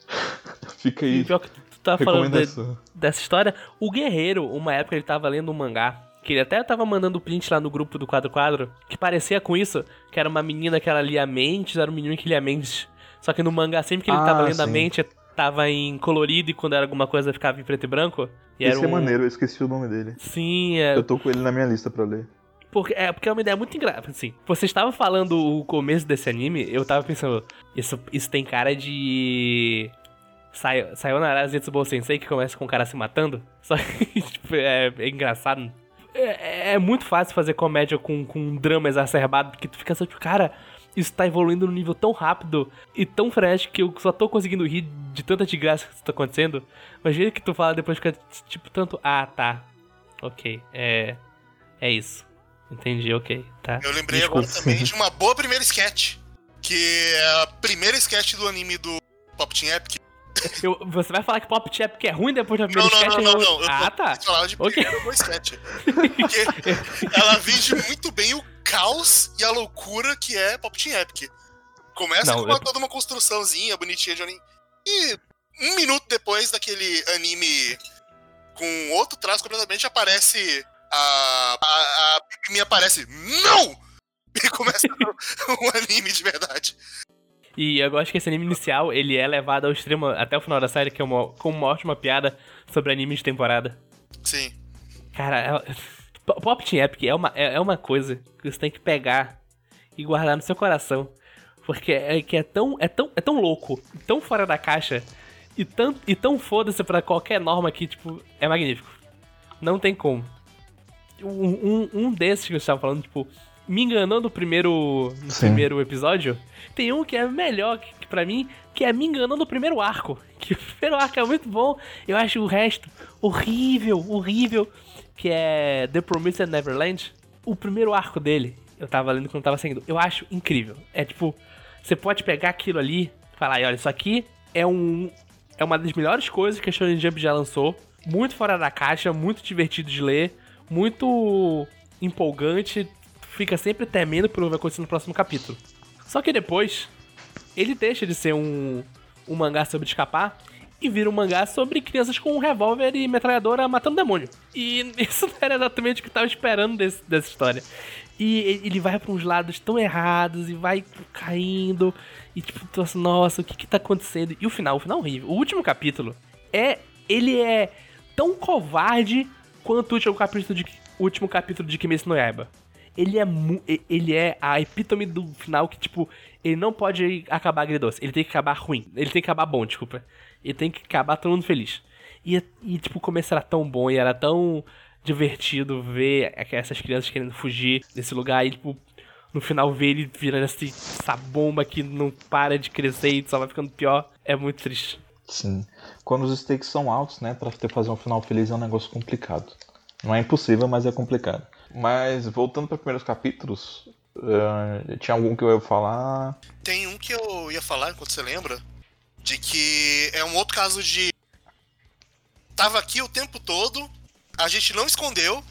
*laughs* Fica aí. Pior que tava falando de, dessa história. O Guerreiro, uma época ele tava lendo um mangá. Que ele até tava mandando print lá no grupo do Quadro Quadro. Que parecia com isso. Que era uma menina que ela lia mentes, era um menino que lia mentes. Só que no mangá, sempre que ele ah, tava lendo sim. a mente, tava em colorido e quando era alguma coisa ficava em preto e branco. E Esse é um... maneiro, eu esqueci o nome dele. Sim, é. Eu tô com ele na minha lista pra ler. Porque, é, porque é uma ideia muito engraçada, assim. Você estava falando o começo desse anime, eu tava pensando, isso, isso tem cara de Sai, Sayonara Zetsubo Sensei, que começa com o cara se matando. *laughs* Só que, tipo, é, é engraçado. É, é, muito fácil fazer comédia com, com um drama exacerbado, porque tu fica só tipo, cara, isso tá evoluindo num nível tão rápido e tão frenético que eu só tô conseguindo rir de tanta de graça que isso tá acontecendo. Mas jeito que tu fala depois fica tipo tanto, ah, tá. Ok, é. É isso. Entendi, ok, tá. Eu lembrei Desculpa. agora também de *laughs* uma boa primeira sketch. Que é a primeira sketch do anime do Pop Team Epic, eu, você vai falar que Pop Chap que é ruim depois da primeira não, sketch? Não, não, não. Eu ah, tá. falar de okay. primeiro sketch. Porque ela vende muito bem o caos e a loucura que é Pop Team Epic. Começa não, com uma, toda uma construçãozinha bonitinha de anime. E um minuto depois daquele anime com outro traço completamente aparece a. A, a me aparece. Não! *laughs* E começa *laughs* um anime de verdade. E eu gosto que esse anime inicial, ele é levado ao extremo até o final da série, que é uma, com uma ótima piada sobre anime de temporada. Sim. Cara, é, *laughs* Pop Team Epic é uma, é, é uma coisa que você tem que pegar e guardar no seu coração. Porque é que é tão, é tão, é tão louco, tão fora da caixa e tão, e tão foda-se pra qualquer norma que, tipo, é magnífico. Não tem como. Um, um, um desses que eu estava falando, tipo, me enganou no primeiro, no primeiro episódio. Tem um que é melhor que, para mim, que é me enganando no primeiro arco. *laughs* Que o primeiro arco é muito bom. Eu acho o resto horrível, horrível. Que é The Promised Neverland. O primeiro arco dele, eu tava lendo quando tava saindo. Eu acho incrível. É tipo, você pode pegar aquilo ali e falar, olha, isso aqui é um. É uma das melhores coisas que a Shonen Jump já lançou. Muito fora da caixa, muito divertido de ler, muito empolgante, fica sempre temendo pelo que vai acontecer no próximo capítulo. Só que depois, ele deixa de ser um, um mangá sobre escapar e vira um mangá sobre crianças com um revólver e metralhadora matando demônio. E *laughs* isso não era exatamente o que eu tava esperando desse, dessa história. E ele vai para uns lados tão errados e vai caindo. E tipo, tu assim, nossa, o que que tá acontecendo? E o final, o final é horrível. O último capítulo é. Ele é tão covarde quanto o último capítulo de, o último capítulo de Kimetsu no Yaiba ele é, ele é a epítome do final que, tipo, ele não pode acabar agridoce. Ele tem que acabar ruim. Ele tem que acabar bom, desculpa. Ele tem que acabar todo mundo feliz. E, e tipo, o começo era tão bom e era tão divertido ver essas crianças querendo fugir desse lugar. E, tipo, no final ver ele virando essa bomba que não para de crescer e só vai ficando pior, é muito triste. Sim. Quando os stakes são altos, né, pra fazer um final feliz é um negócio complicado. Não é impossível, mas é complicado. Mas voltando para primeiros capítulos, uh, tinha algum que eu ia falar? Tem um que eu ia falar, enquanto você lembra, de que é um outro caso de. Tava aqui o tempo todo, a gente não escondeu,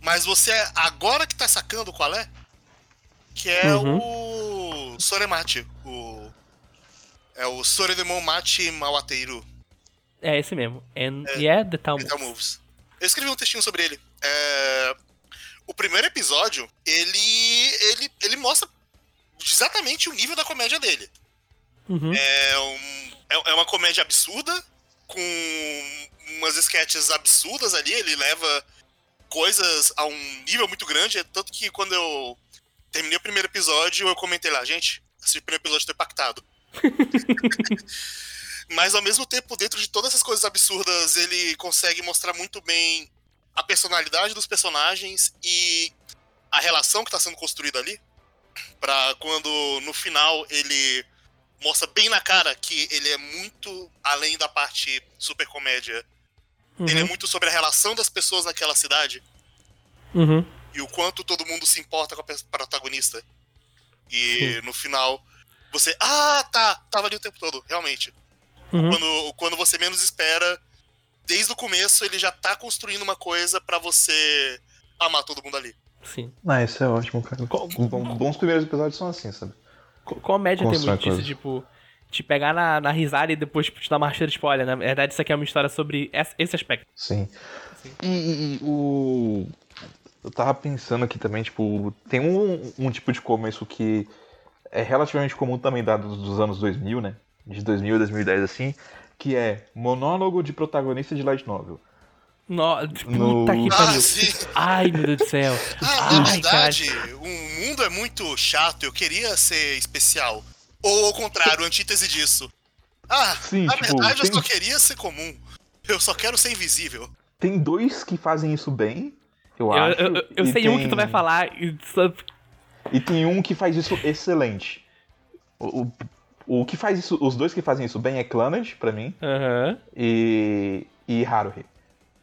mas você agora que tá sacando qual é? Que é uhum. o Soremate, o é o Soremon Mate Mawateiru. É esse mesmo. And, é, yeah, The Town Moves. Moves. Eu escrevi um textinho sobre ele. É, o primeiro episódio, ele, ele, ele mostra exatamente o nível da comédia dele. Uhum. É, um, é, é uma comédia absurda, com umas sketches absurdas ali. Ele leva coisas a um nível muito grande. Tanto que quando eu terminei o primeiro episódio, eu comentei lá, gente, esse primeiro episódio tô impactado. *laughs* Mas ao mesmo tempo, dentro de todas essas coisas absurdas, ele consegue mostrar muito bem a personalidade dos personagens e a relação que está sendo construída ali. Pra quando no final ele mostra bem na cara que ele é muito além da parte super comédia. Uhum. Ele é muito sobre a relação das pessoas naquela cidade. Uhum. E o quanto todo mundo se importa com a protagonista. E no final você, ah, tá, tava ali o tempo todo, realmente. Uhum. Quando, quando você menos espera, desde o começo ele já tá construindo uma coisa para você amar todo mundo ali. Sim. Ah, isso é ótimo, cara. bons primeiros episódios são assim, sabe? Comédia tem muito disso, tipo, te pegar na, na risada e depois tipo, te dar uma cheira de spoiler. Na verdade, isso aqui é uma história sobre esse aspecto. Sim. Sim. E, e, o. Eu tava pensando aqui também, tipo, tem um, um tipo de começo que é relativamente comum também dados dos anos 2000, né? De 2000 a 2010 assim, que é monólogo de protagonista de light novel. No... Puta no... que pariu. Ah, Ai, meu Deus do céu. Ah, *laughs* na verdade, o mundo é muito chato, eu queria ser especial. Ou ao contrário, antítese disso. Ah, Sim, na tipo, verdade tem... eu só queria ser comum. Eu só quero ser invisível. Tem dois que fazem isso bem, eu, eu acho. Eu, eu, eu sei tem... um que tu vai falar e e tem um que faz isso excelente. O, o, o que faz isso, os dois que fazem isso bem é Clannad, pra mim. Uhum. E. e Haruhi.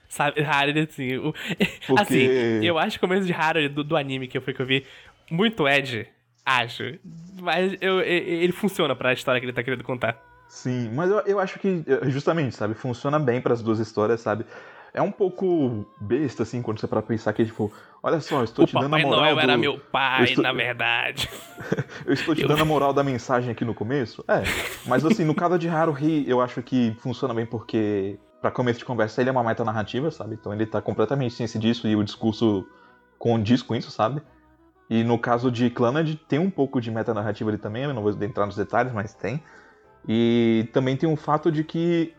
Sabe, Haruhi, assim. O, *laughs* Porque... Assim, eu acho que o começo de Haruhi do, do anime que eu, que eu vi, muito Ed, acho. Mas eu, ele funciona pra história que ele tá querendo contar. Sim, mas eu, eu acho que, justamente, sabe, funciona bem para as duas histórias, sabe? É um pouco besta, assim, quando você para pensar que, tipo, olha só, eu estou o te dando a moral. Noel do... era meu pai, estou... na verdade. *laughs* eu estou te eu... dando a moral da mensagem aqui no começo. É. Mas assim, no caso de Haruhi, eu acho que funciona bem porque, para começo de conversa, ele é uma meta narrativa, sabe? Então ele tá completamente ciente disso e o discurso condiz com isso, sabe? E no caso de Clannad, tem um pouco de meta narrativa ali também, eu não vou entrar nos detalhes, mas tem. E também tem o fato de que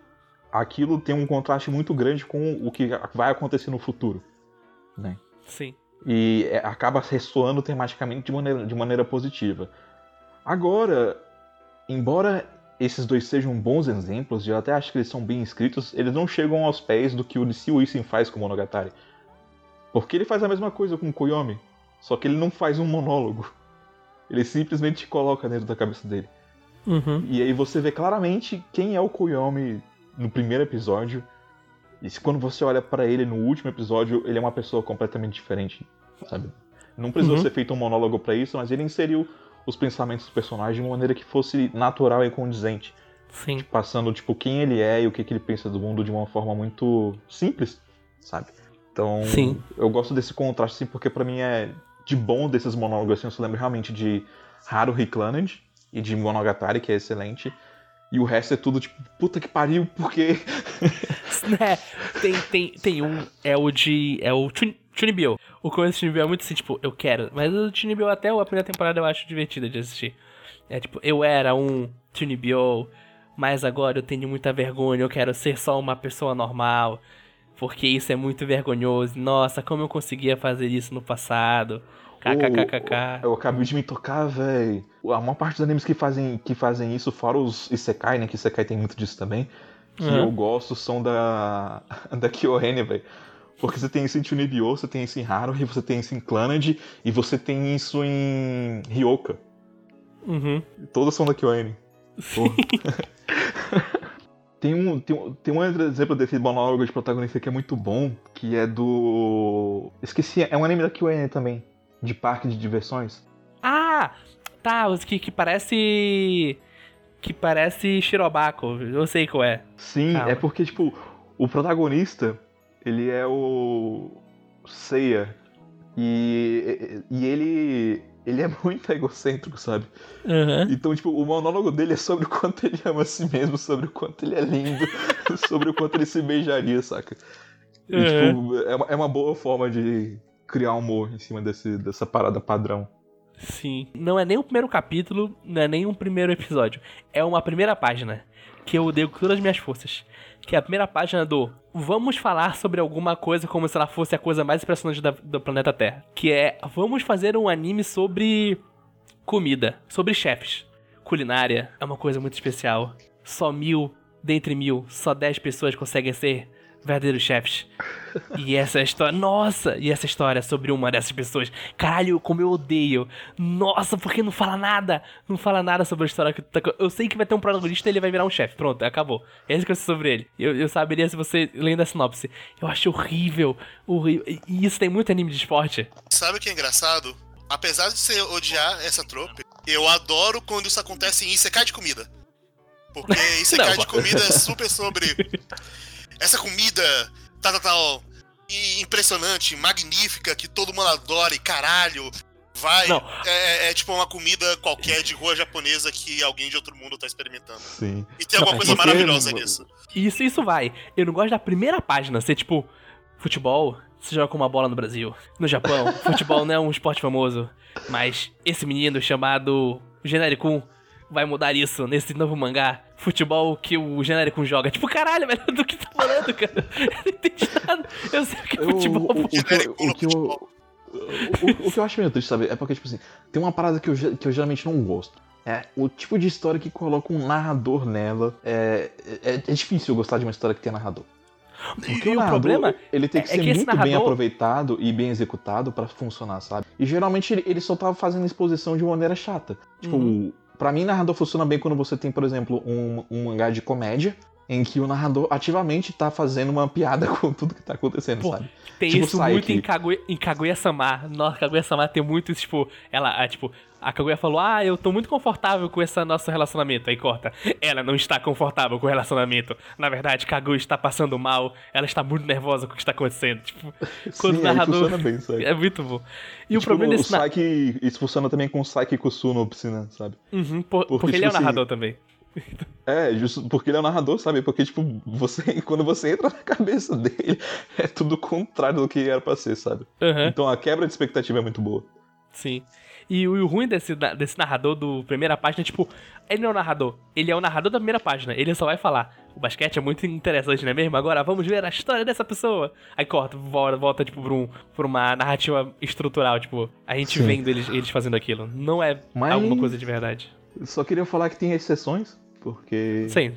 aquilo tem um contraste muito grande com o que vai acontecer no futuro, né? Sim. E é, acaba ressoando tematicamente de maneira, de maneira positiva. Agora, embora esses dois sejam bons exemplos, e eu até acho que eles são bem escritos, eles não chegam aos pés do que o Nisio Isen faz com o Monogatari. Porque ele faz a mesma coisa com o Koyomi, só que ele não faz um monólogo. Ele simplesmente coloca dentro da cabeça dele. Uhum. E aí você vê claramente quem é o Koyomi no primeiro episódio. E se quando você olha para ele no último episódio, ele é uma pessoa completamente diferente, sabe? Não precisou uhum. ser feito um monólogo para isso, mas ele inseriu os pensamentos do personagem de uma maneira que fosse natural e condizente. Sim. Tipo, passando, tipo, quem ele é e o que, que ele pensa do mundo de uma forma muito simples, sabe? Então, Sim. eu gosto desse contraste, assim, porque para mim é de bom desses monólogos, assim, eu se lembro realmente de Haruhi Clannad e de Monogatari, que é excelente, e o resto é tudo tipo, puta que pariu, porque. *laughs* é, tem, tem, tem um, é o de. É o Chunibyo. O começo do Chunibyo é muito assim, tipo, eu quero. Mas o Chunibyo até a primeira temporada eu acho divertida de assistir. É tipo, eu era um Chunibyo, mas agora eu tenho muita vergonha, eu quero ser só uma pessoa normal. Porque isso é muito vergonhoso. Nossa, como eu conseguia fazer isso no passado. KKKKK. Eu acabei de me tocar, velho. Uma parte dos animes que fazem, que fazem isso, fora os Isekai, né? Que Isekai tem muito disso também. Que uhum. eu gosto são da. *laughs* da Kyohene, velho. Porque você tem isso em Tunibyo, você tem isso em Haruhi, você tem isso em Clannad, e você tem isso em Ryoka. Uhum. Todos são da Kyoane. *laughs* tem, um, tem, um, tem um exemplo desse monólogo de protagonista que é muito bom, que é do... Esqueci, é um anime da Kyoane também, de parque de diversões. Ah, tá, que, que parece que parece Shirobako. Eu sei qual é. Sim, Calma. é porque, tipo, o protagonista, ele é o Seiya. E, e ele. Ele é *laughs* muito egocêntrico, sabe? Uhum. Então, tipo, o monólogo dele é sobre o quanto ele ama a si mesmo, sobre o quanto ele é lindo, *laughs* sobre o quanto ele se beijaria, saca? E, uhum. tipo, é uma, é uma boa forma de criar humor em cima desse, dessa parada padrão. Sim. Não é nem o primeiro capítulo, não é nem um primeiro episódio. É uma primeira página que eu odeio com todas as minhas forças. Que é a primeira página do Vamos falar sobre alguma coisa como se ela fosse a coisa mais impressionante da, do planeta Terra. Que é Vamos fazer um anime sobre comida, sobre chefes. Culinária é uma coisa muito especial. Só mil, dentre mil, só dez pessoas conseguem ser verdadeiros chefes. E essa é história. Nossa! E essa história sobre uma dessas pessoas. Caralho, como eu odeio. Nossa, porque não fala nada? Não fala nada sobre a história. que tá Eu sei que vai ter um protagonista e ele vai virar um chefe. Pronto, acabou. É isso que eu sei sobre ele. Eu, eu saberia se você lendo a sinopse. Eu acho horrível. Horrível. E isso tem muito anime de esporte. Sabe o que é engraçado? Apesar de você odiar essa trope, eu adoro quando isso acontece em Isekai de comida. Porque *laughs* Isekai de comida é super sobre essa comida, tal, tal, tal, impressionante, magnífica, que todo mundo adora e caralho, vai. É, é, é, tipo uma comida qualquer de rua japonesa que alguém de outro mundo tá experimentando. Sim. E tem alguma não, coisa maravilhosa nisso. Isso, isso vai. Eu não gosto da primeira página ser tipo, futebol. Se joga com uma bola no Brasil. No Japão, *laughs* futebol não é um esporte famoso. Mas esse menino chamado Generico vai mudar isso nesse novo mangá. Futebol que o genérico joga. Tipo, caralho, *laughs* velho, do que tá falando, cara? Eu não entendi nada. Eu sei o que é futebol. O, o, o, que, o, que eu, o, o, que eu acho meio triste, sabe? É porque, tipo assim, tem uma parada que eu, que eu geralmente não gosto. É o tipo de história que coloca um narrador nela. É, é, é difícil eu gostar de uma história que tem narrador. Porque e o, narrador, problema ele tem que é ser que muito narrador... bem aproveitado e bem executado para funcionar, sabe? E geralmente ele, ele só tava fazendo exposição de maneira chata. Tipo, uhum. Para mim, narrador funciona bem quando você tem, por exemplo, um, um mangá de comédia em que o narrador ativamente tá fazendo uma piada *laughs* com tudo que tá acontecendo, Pô, sabe? Tem tipo isso muito em Kaguya, em Kaguya-sama. Nossa, Kaguya-sama tem muito isso, tipo, ela, tipo, a Kaguya falou: Ah, eu tô muito confortável com esse nosso relacionamento. Aí corta. Ela não está confortável com o relacionamento. Na verdade, Kaguya está passando mal. Ela está muito nervosa com o que está acontecendo. Tipo, *laughs* quando Sim, o narrador. Bem, é muito bom. E, e o tipo, problema desse. O Saiki, isso funciona também com o Saiki Kusu no piscina, sabe? Uhum, por, porque, porque, ele é o tipo narrador assim, também. É, justo porque ele é o narrador, sabe? Porque, tipo, você, *laughs* quando você entra na cabeça dele, é tudo o contrário do que era pra ser, sabe? Uhum. Então a quebra de expectativa é muito boa. Sim. E o ruim desse, desse narrador do primeira página é, tipo, ele não é o narrador, ele é o narrador da primeira página, ele só vai falar. O basquete é muito interessante, não é mesmo? Agora vamos ver a história dessa pessoa. Aí corta, volta, volta tipo, pra, um, pra uma narrativa estrutural, tipo, a gente Sim. vendo eles, eles fazendo aquilo. Não é Mas... alguma coisa de verdade. Só queria falar que tem exceções, porque. Sim.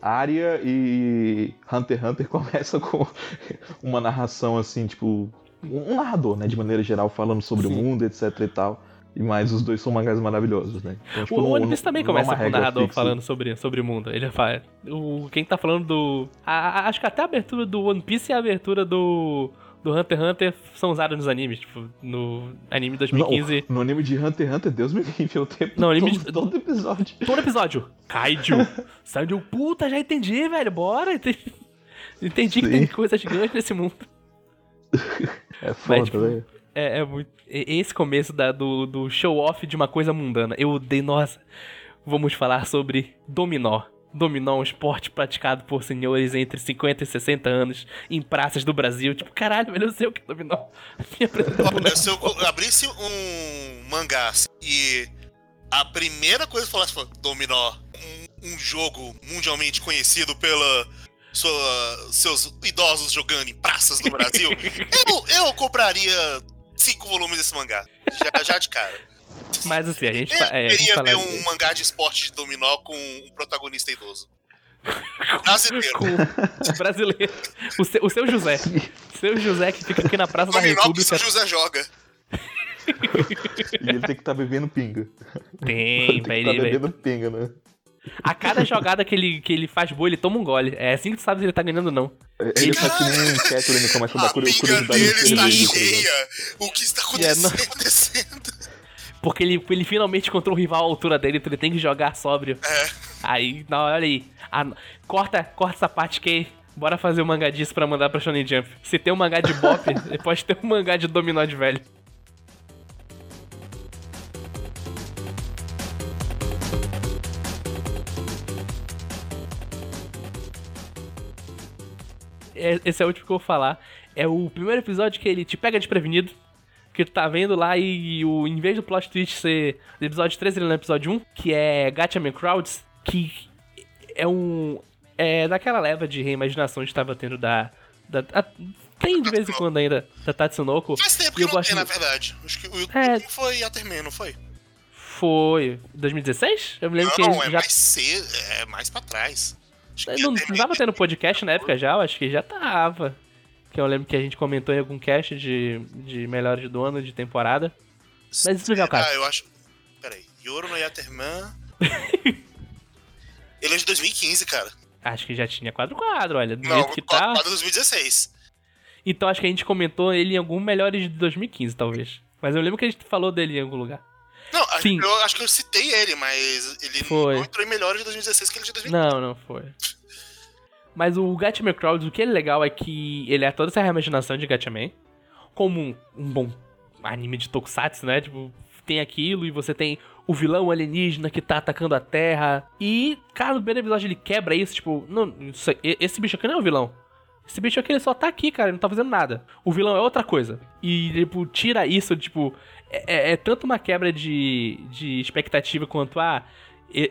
Arya e Hunter x Hunter *laughs* começam com uma narração assim, tipo. Um narrador, né? De maneira geral, falando sobre Sim. o mundo, etc e tal. Mas os dois são mangás maravilhosos, né? Então, tipo, o One Piece também é começa com o narrador fixa. falando sobre, sobre o mundo. Ele fala. O, quem tá falando do. A, a, acho que até a abertura do One Piece e a abertura do. Do Hunter x Hunter são usadas nos animes, tipo, no anime 2015. Não, no anime de Hunter x Hunter, Deus me livre, o tempo não, anime todo, de... todo episódio. Todo episódio. Kaiju. *laughs* Kaiju, puta, já entendi, velho, bora. Entendi, entendi que tem coisa gigante nesse mundo. É foda, Mas, tipo, velho. É, é muito. Esse começo da, do, do show-off de uma coisa mundana. Eu odeio. Nossa. Vamos falar sobre dominó. Dominó é um esporte praticado por senhores entre 50 e 60 anos em praças do Brasil. Tipo, caralho, velho, eu sei o que é dominó. Olha, se eu abrisse um mangá e a primeira coisa que falasse foi dominó, um, um jogo mundialmente conhecido pela sua, seus idosos jogando em praças do Brasil, *laughs* eu, eu compraria cinco volumes desse mangá. Já, já de cara. *laughs* Mas assim, a gente, eu é, queria ver um mangá de esporte de dominó com um protagonista idoso. *laughs* Brasileiro. Com... Brasileiro. O seu, o seu José. O seu José que fica aqui na Praça da República. O José joga. e ele tem que estar tá bebendo pinga. Tem, *laughs* velho. Ele tá bebendo pinga, né? A cada jogada que ele, que ele faz boa, ele toma um gole. É assim que tu sabe se ele tá ganhando ou não. É, ele tá que nem um Catherine começa a dar curiosidade. A dele está cheia. O que está acontecendo? Porque ele, ele finalmente encontrou um rival à altura dele, então ele tem que jogar sóbrio. É. Aí, não, olha aí. Ah, corta, corta essa parte que Bora fazer um mangá disso pra mandar pra Shonen Jump. Se tem um mangá de bop, *laughs* pode ter um mangá de dominó de velho. É, esse é o último que eu vou falar. É o primeiro episódio que ele te pega desprevenido. Que tu tá vendo lá e, o, em vez do plot twist ser do episódio 3, ele é no episódio 1, que é Gatchaman Crowds, que é um. É daquela leva de reimaginação que estava tendo da. da a, tem de vez em quando ainda, da Tatsunoko. Faz tempo que eu não gosto tem, na verdade. Acho que o YouTube é... foi Aterman, não foi? Foi. 2016? Eu me lembro não, que. é já... mais cedo, é mais pra trás. Não, não tava tendo podcast na época já? Eu acho que já tava. Que eu lembro que a gente comentou em algum cast de, de melhores do ano de temporada. Mas isso não é o caso. Ah, eu acho. Peraí. Yoro no Yaterman. *laughs* Ele é de 2015, cara. Acho que já tinha quadro quadro, olha. Do não, jeito que tá. Quadro 2016. Então acho que a gente comentou ele em algum melhores de 2015, talvez. Mas eu lembro que a gente falou dele em algum lugar. Não, Sim. eu acho que eu citei ele, mas ele foi. não entrou em melhores de 2016 que ele de 2015. Não, não foi. Mas o Gatchaman Crowds, o que é legal é que ele é toda essa reimaginação de Gatchaman, como um, um, bom anime de tokusatsu, né? Tipo, tem aquilo e você tem o vilão alienígena que tá atacando a Terra. E, cara, no primeiro episódio ele quebra isso, tipo, não, isso, esse bicho aqui não é o vilão. Esse bicho aqui ele só tá aqui, cara, ele não tá fazendo nada. O vilão é outra coisa. E, tipo, tira isso, tipo, é, é, é tanto uma quebra de, de expectativa quanto a. Ah,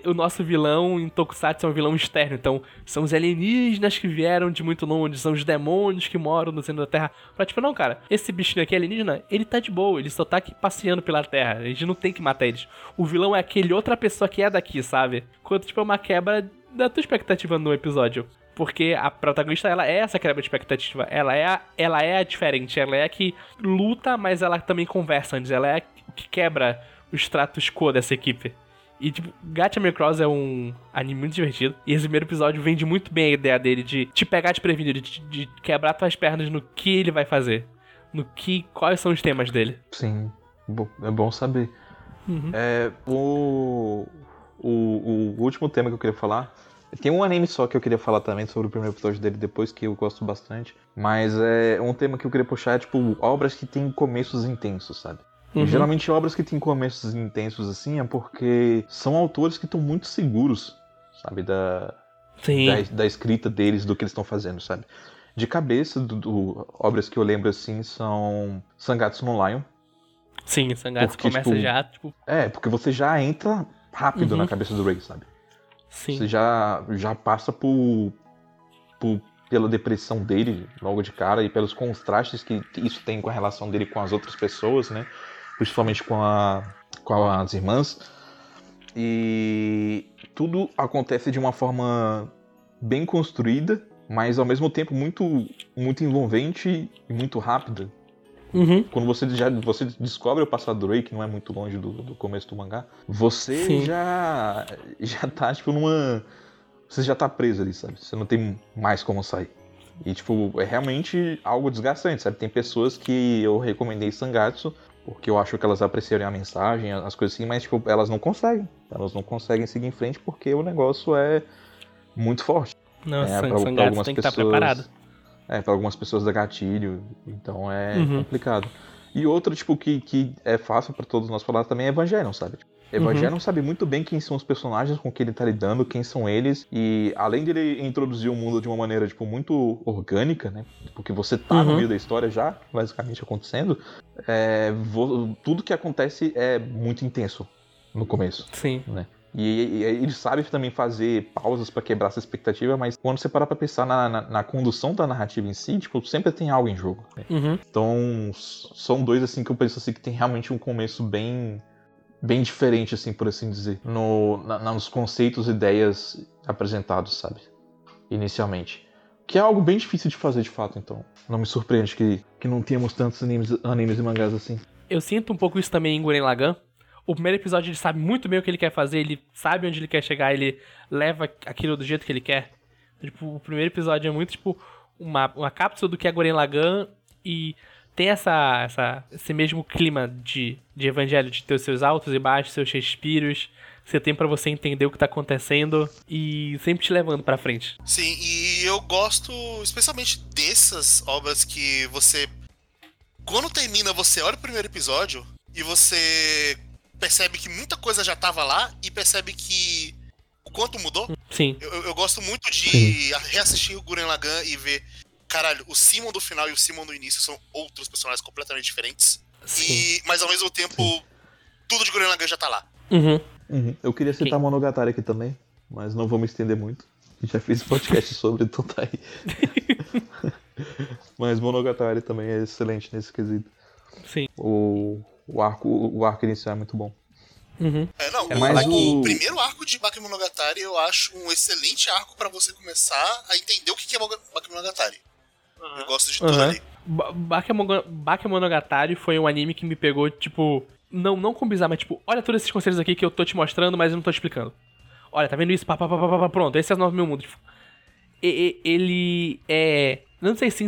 o nosso vilão em Tokusatsu é um vilão externo, então são os alienígenas que vieram de muito longe, são os demônios que moram no centro da Terra. Pra tipo, não, cara, esse bichinho aqui alienígena, ele tá de boa, ele só tá aqui passeando pela Terra, a gente não tem que matar eles. O vilão é aquele outra pessoa que é daqui, sabe? Quanto, tipo, é uma quebra da tua expectativa no episódio. Porque a protagonista, ela é essa quebra de expectativa. Ela é, a, ela é a diferente. Ela é a que luta, mas ela também conversa antes. Ela é a que quebra o status quo dessa equipe. E, tipo, Gatchaman Cross é um anime muito divertido. E esse primeiro episódio vende muito bem a ideia dele de te pegar desprevenido, de, de quebrar tuas pernas no que ele vai fazer. No que. Quais são os temas dele. Sim. É bom saber. Uhum. É, o, o, o último tema que eu queria falar tem um anime só que eu queria falar também sobre o primeiro episódio dele depois, que eu gosto bastante. Mas é um tema que eu queria puxar é, tipo, obras que têm começos intensos, sabe? Uhum. Geralmente obras que têm começos intensos assim é porque são autores que estão muito seguros, sabe, da, da, da, escrita deles, do que eles estão fazendo, sabe? De cabeça, do, do, obras que eu lembro assim são Sangatsu no Lion. Sim, Sangatsu porque, começa tipo, já, tipo... É, porque você já entra rápido uhum. na cabeça do Ray, sabe? Sim. Você já, já passa por, por, pela depressão dele logo de cara e pelos contrastes que isso tem com a relação dele com as outras pessoas, né? Principalmente com, a, com as irmãs. E tudo acontece de uma forma bem construída, mas ao mesmo tempo muito, muito envolvente e muito rápida. Uhum. Quando você já você descobre o passado do Ray, que não é muito longe do, do começo do mangá, você Sim. já já tá, tipo, numa. Você já tá preso ali, sabe? Você não tem mais como sair. E, tipo, é realmente algo desgastante, sabe? Tem pessoas que eu recomendei Sangatsu, porque eu acho que elas apreciariam a mensagem, as coisas assim, mas, tipo, elas não conseguem. Elas não conseguem seguir em frente porque o negócio é muito forte. Não, é, pra, pra algumas tem pessoas... que estar preparado. É, para algumas pessoas dá gatilho, então é uhum. complicado. E outro, tipo, que, que é fácil para todos nós falar também é Evangelion, sabe? Tipo, Evangelion uhum. sabe muito bem quem são os personagens com que ele tá lidando, quem são eles, e além dele introduzir o mundo de uma maneira, tipo, muito orgânica, né? Porque você tá uhum. no meio da história já, basicamente acontecendo, é, tudo que acontece é muito intenso no começo. Sim. Né? E, e, ele sabe também fazer pausas para quebrar essa expectativa, mas quando você para pra pensar na, na, na, condução da narrativa em si, tipo, sempre tem algo em jogo. Uhum. Então, são dois, assim, que eu penso assim, que tem realmente um começo bem bem diferente, assim, por assim dizer, no, na, nos conceitos e ideias apresentados, sabe? inicialmente. Que é algo bem difícil de fazer de fato, então. Não me surpreende que, que não tenhamos tantos animes, animes e mangás assim. Eu sinto um pouco isso também em Guren Lagann. O primeiro episódio ele sabe muito bem o que ele quer fazer, ele sabe onde ele quer chegar, ele leva aquilo do jeito que ele quer. Tipo, o primeiro episódio é muito tipo uma, uma cápsula do que é Guren Lagann e tem essa, essa, esse mesmo clima de, de evangelho, de ter os seus altos e baixos, seus respiros, você tem para você entender o que tá acontecendo e sempre te levando para frente. Sim, e eu gosto especialmente dessas obras que você quando termina, você olha o primeiro episódio e você percebe que muita coisa já tava lá e percebe que o quanto mudou. Sim. Eu, eu gosto muito de Sim. reassistir o Guren Lagann e ver, caralho, o Simon do final e o Simon do início são outros personagens completamente diferentes. Sim. E, mas ao mesmo tempo, Sim. tudo de Guren Lagann já tá lá. Uhum. Uhum. Eu queria citar Sim. Monogatari aqui também, mas não vou me estender muito. Já fiz podcast sobre, então tá aí. *laughs* mas Monogatari também é excelente nesse quesito. Sim. O, o, arco, o arco inicial é muito bom. Uhum. É, não, é, mas o... o... primeiro arco de Bakemonogatari eu acho um excelente arco para você começar a entender o que é Bakemonogatari. Uhum. Eu gosto de tudo uhum. ali. Bakemonogatari foi um anime que me pegou, tipo, não, não com bizarro, mas tipo, olha todos esses conselhos aqui que eu tô te mostrando, mas eu não tô explicando. Olha, tá vendo isso? Pá, pá, pá, pá, pá, pronto, esse é o 9 mil mundos. Tipo, ele é. Não sei se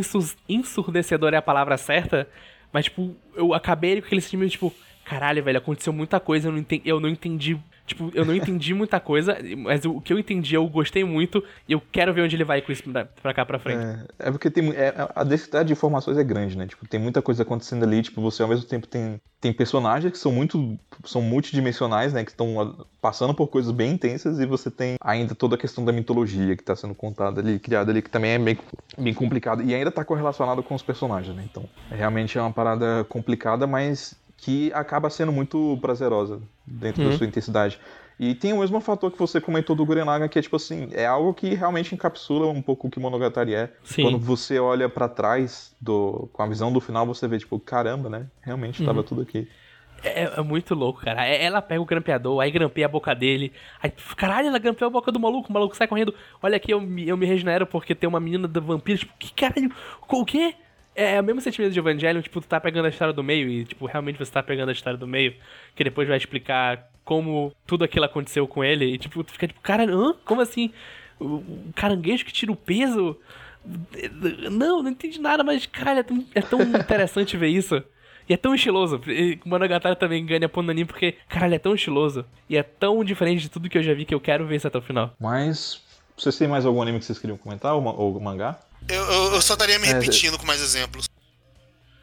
ensurdecedor é a palavra certa, mas, tipo, eu acabei com aquele sentimento, tipo, caralho, velho, aconteceu muita coisa, eu não entendi, eu não entendi Tipo, eu não entendi muita coisa, mas o que eu entendi eu gostei muito e eu quero ver onde ele vai com isso pra, pra cá pra frente. É, é porque tem, é, a densidade de informações é grande, né? Tipo, tem muita coisa acontecendo ali, tipo, você ao mesmo tempo tem, tem personagens que são muito. são multidimensionais, né? Que estão passando por coisas bem intensas e você tem ainda toda a questão da mitologia que tá sendo contada ali, criada ali, que também é bem, bem complicado e ainda tá correlacionado com os personagens, né? Então, realmente é uma parada complicada, mas que acaba sendo muito prazerosa dentro uhum. da sua intensidade. E tem o mesmo fator que você comentou do Gurren Lagann, que é tipo assim, é algo que realmente encapsula um pouco o que Monogatari é. Sim. Quando você olha para trás do com a visão do final, você vê tipo, caramba, né? Realmente uhum. tava tudo aqui. É, é, muito louco, cara. É, ela pega o grampeador, aí grampeia a boca dele. Aí, caralho, ela grampeou a boca do maluco, o maluco sai correndo. Olha aqui, eu, eu me regenero porque tem uma menina da vampira. Tipo, que caralho? O quê? É, é o mesmo sentimento de Evangelion, tipo, tu tá pegando a história do meio e, tipo, realmente você tá pegando a história do meio, que depois vai explicar como tudo aquilo aconteceu com ele, e, tipo, tu fica tipo, cara, hã? Como assim? O, caranguejo que tira o peso? Não, não entendi nada, mas, caralho, é tão, é tão interessante ver isso. E é tão estiloso. O Monogatari também ganha ponto porque, caralho, é tão estiloso. E é tão diferente de tudo que eu já vi que eu quero ver isso até o final. Mas, vocês têm mais algum anime que vocês queriam comentar? Ou, ou mangá? Eu, eu, eu só estaria me é, repetindo é, com mais exemplos.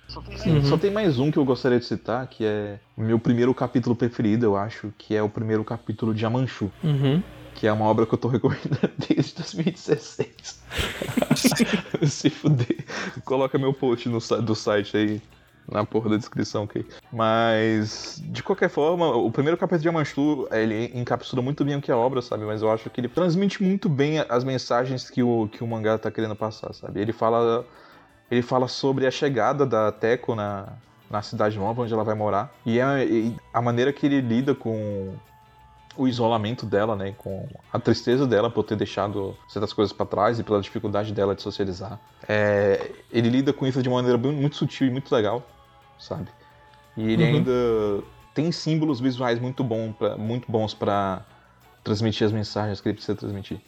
Só tem, uhum. só tem, mais um que eu gostaria de citar, que é o meu primeiro capítulo preferido, eu acho, que é o primeiro capítulo de Amanchu. Uhum. Que é uma obra que eu tô *laughs* recomendando desde 2016. *laughs* Se fuder. Coloca meu post no, do site aí na porra da descrição, ok? Mas, de qualquer forma, o primeiro capítulo de Amanchu, ele encapsula muito bem o que é a obra, sabe? Mas eu acho que ele transmite muito bem as mensagens que o, que o mangá tá querendo passar, sabe? Ele fala, ele fala sobre a chegada da Teco na, na cidade nova onde ela vai morar e a, e a maneira que ele lida com o isolamento dela, né, com a tristeza dela por ter deixado certas coisas para trás e pela dificuldade dela de socializar. É, ele lida com isso de uma maneira muito sutil e muito legal, sabe? E ele uhum. ainda tem símbolos visuais muito, bom pra, muito bons para transmitir as mensagens que ele precisa transmitir.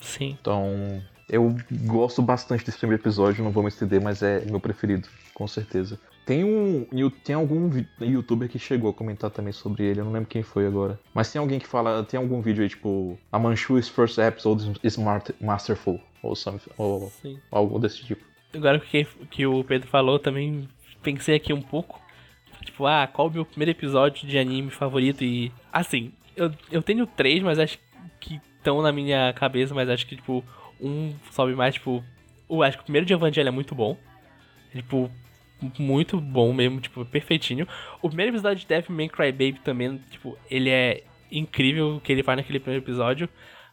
Sim. Então, eu gosto bastante desse primeiro episódio, não vou me estender, mas é meu preferido, com certeza. Tem um. Tem algum youtuber que chegou a comentar também sobre ele, eu não lembro quem foi agora. Mas tem alguém que fala. Tem algum vídeo aí, tipo. A Manchu's first episode is masterful. Ou, something, ou algo desse tipo. Agora que, que o Pedro falou, também pensei aqui um pouco. Tipo, ah, qual o meu primeiro episódio de anime favorito? E. Assim, eu, eu tenho três, mas acho que estão na minha cabeça, mas acho que, tipo, um sobe mais, tipo. O, acho que o primeiro de Evangelho é muito bom. Tipo, muito bom mesmo, tipo, perfeitinho. O primeiro episódio de Deathman Crybaby também, tipo, ele é incrível o que ele faz naquele primeiro episódio.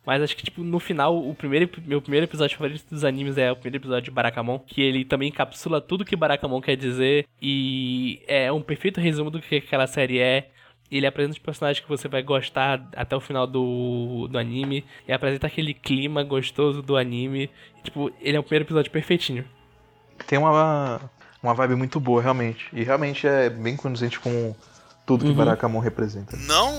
Mas acho que, tipo, no final, o primeiro, meu primeiro episódio favorito dos animes é o primeiro episódio de Barakamon, que ele também encapsula tudo que Barakamon quer dizer e é um perfeito resumo do que aquela série é. ele apresenta os personagens que você vai gostar até o final do, do anime. E apresenta aquele clima gostoso do anime. E, tipo, ele é o primeiro episódio perfeitinho. Tem uma, uma vibe muito boa, realmente. E realmente é bem condizente com tudo que uhum. Barakamon representa. Não,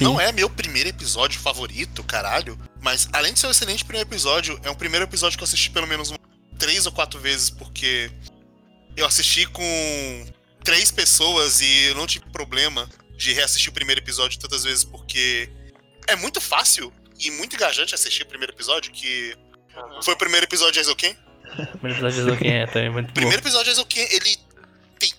não é meu primeiro episódio favorito, caralho. Mas além de ser um excelente primeiro episódio, é um primeiro episódio que eu assisti pelo menos três ou quatro vezes, porque eu assisti com três pessoas e eu não tive problema de reassistir o primeiro episódio tantas vezes, porque é muito fácil e muito engajante assistir o primeiro episódio, que foi o primeiro episódio de Aizoken. *laughs* O primeiro episódio de Aizoken é também muito bom. O primeiro episódio de Aizoken, ele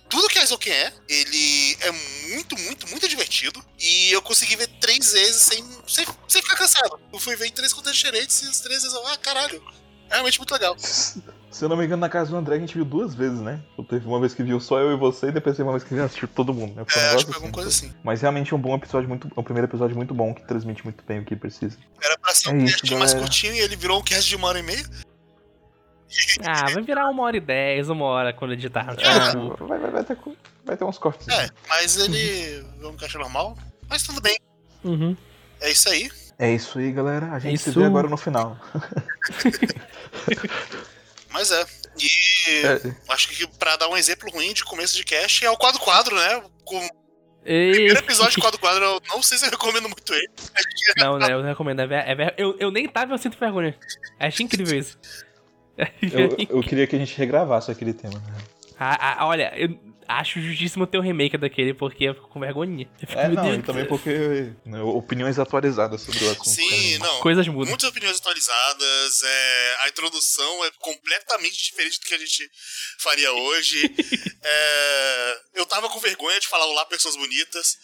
tudo que Aizoken é, ele é muito, muito, muito divertido, e eu consegui ver três vezes sem, sem, sem ficar cansado. Eu fui ver em três contas diferentes e as três vezes eu, ah, caralho, é realmente muito legal. Se eu não me engano, na casa do André a gente viu duas vezes, né? Teve uma vez que viu só eu e você, e depois teve uma vez que viu assistiu todo mundo, né? Foi um é, acho que alguma assim, coisa assim. Mas realmente é um bom episódio, muito, é um primeiro episódio muito bom, que transmite muito bem o que precisa. Era pra ser é um cast mais curtinho e ele virou um cast de uma hora e meia. Ah, vai virar uma hora e dez, uma hora quando editar. É, vai, vai, vai, ter, vai ter uns cortes. É, mas ele é um caixa normal, mas tudo bem. Uhum. É isso aí. É isso aí, galera. A gente isso... se vê agora no final. *laughs* mas é. E é. acho que para dar um exemplo ruim de começo de cast é o quadro quadro, né? Com Ei. Primeiro episódio de quadro quadro, eu não sei se eu recomendo muito ele. Não, né? Eu recomendo. É, é, eu, eu nem tava, eu sinto vergonha. Acho incrível isso. *laughs* Eu, eu queria que a gente regravasse aquele tema. Né? Ah, ah, olha, eu, acho justíssimo ter um remake daquele, porque eu fico com vergonha. Fico, é, não, Deus e também porque né, opiniões atualizadas sobre o assunto. Sim, não. Coisas mudam. Muitas opiniões atualizadas, é, a introdução é completamente diferente do que a gente faria hoje. *laughs* é, eu tava com vergonha de falar olá, pessoas bonitas.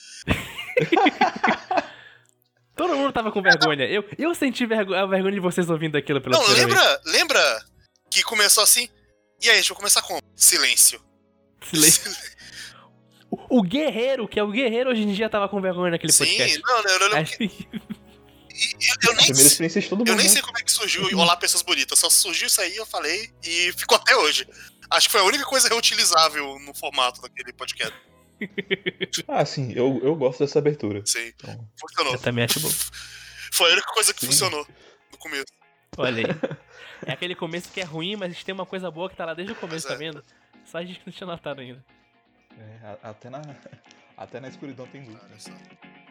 Todo mundo tava com vergonha. Eu, eu senti vergonha, a vergonha de vocês ouvindo aquilo pela Não, lembra, vez. lembra que começou assim? E aí, deixa eu começar com silêncio. Silêncio. o, o, guerreiro, que é o guerreiro hoje em dia, tava com vergonha naquele Sim, podcast. Sim, não, não, não. não eu, *laughs* eu, nem, eu nem sei como é que surgiu Olá Pessoas Bonitas. Só surgiu isso aí, eu falei, e ficou até hoje. Acho que foi a única coisa reutilizável no formato daquele podcast. *laughs* ah, sim, eu, eu gosto dessa abertura. Sim, então... funcionou. Eu também acho bom. Foi a única coisa que sim. funcionou no começo. Olha aí. *laughs* É aquele começo que é ruim, mas tem uma coisa boa que tá lá desde o começo, tá vendo? Só a gente não tinha notado ainda. É, até na, *laughs* até na escuridão tem luz. Né? 包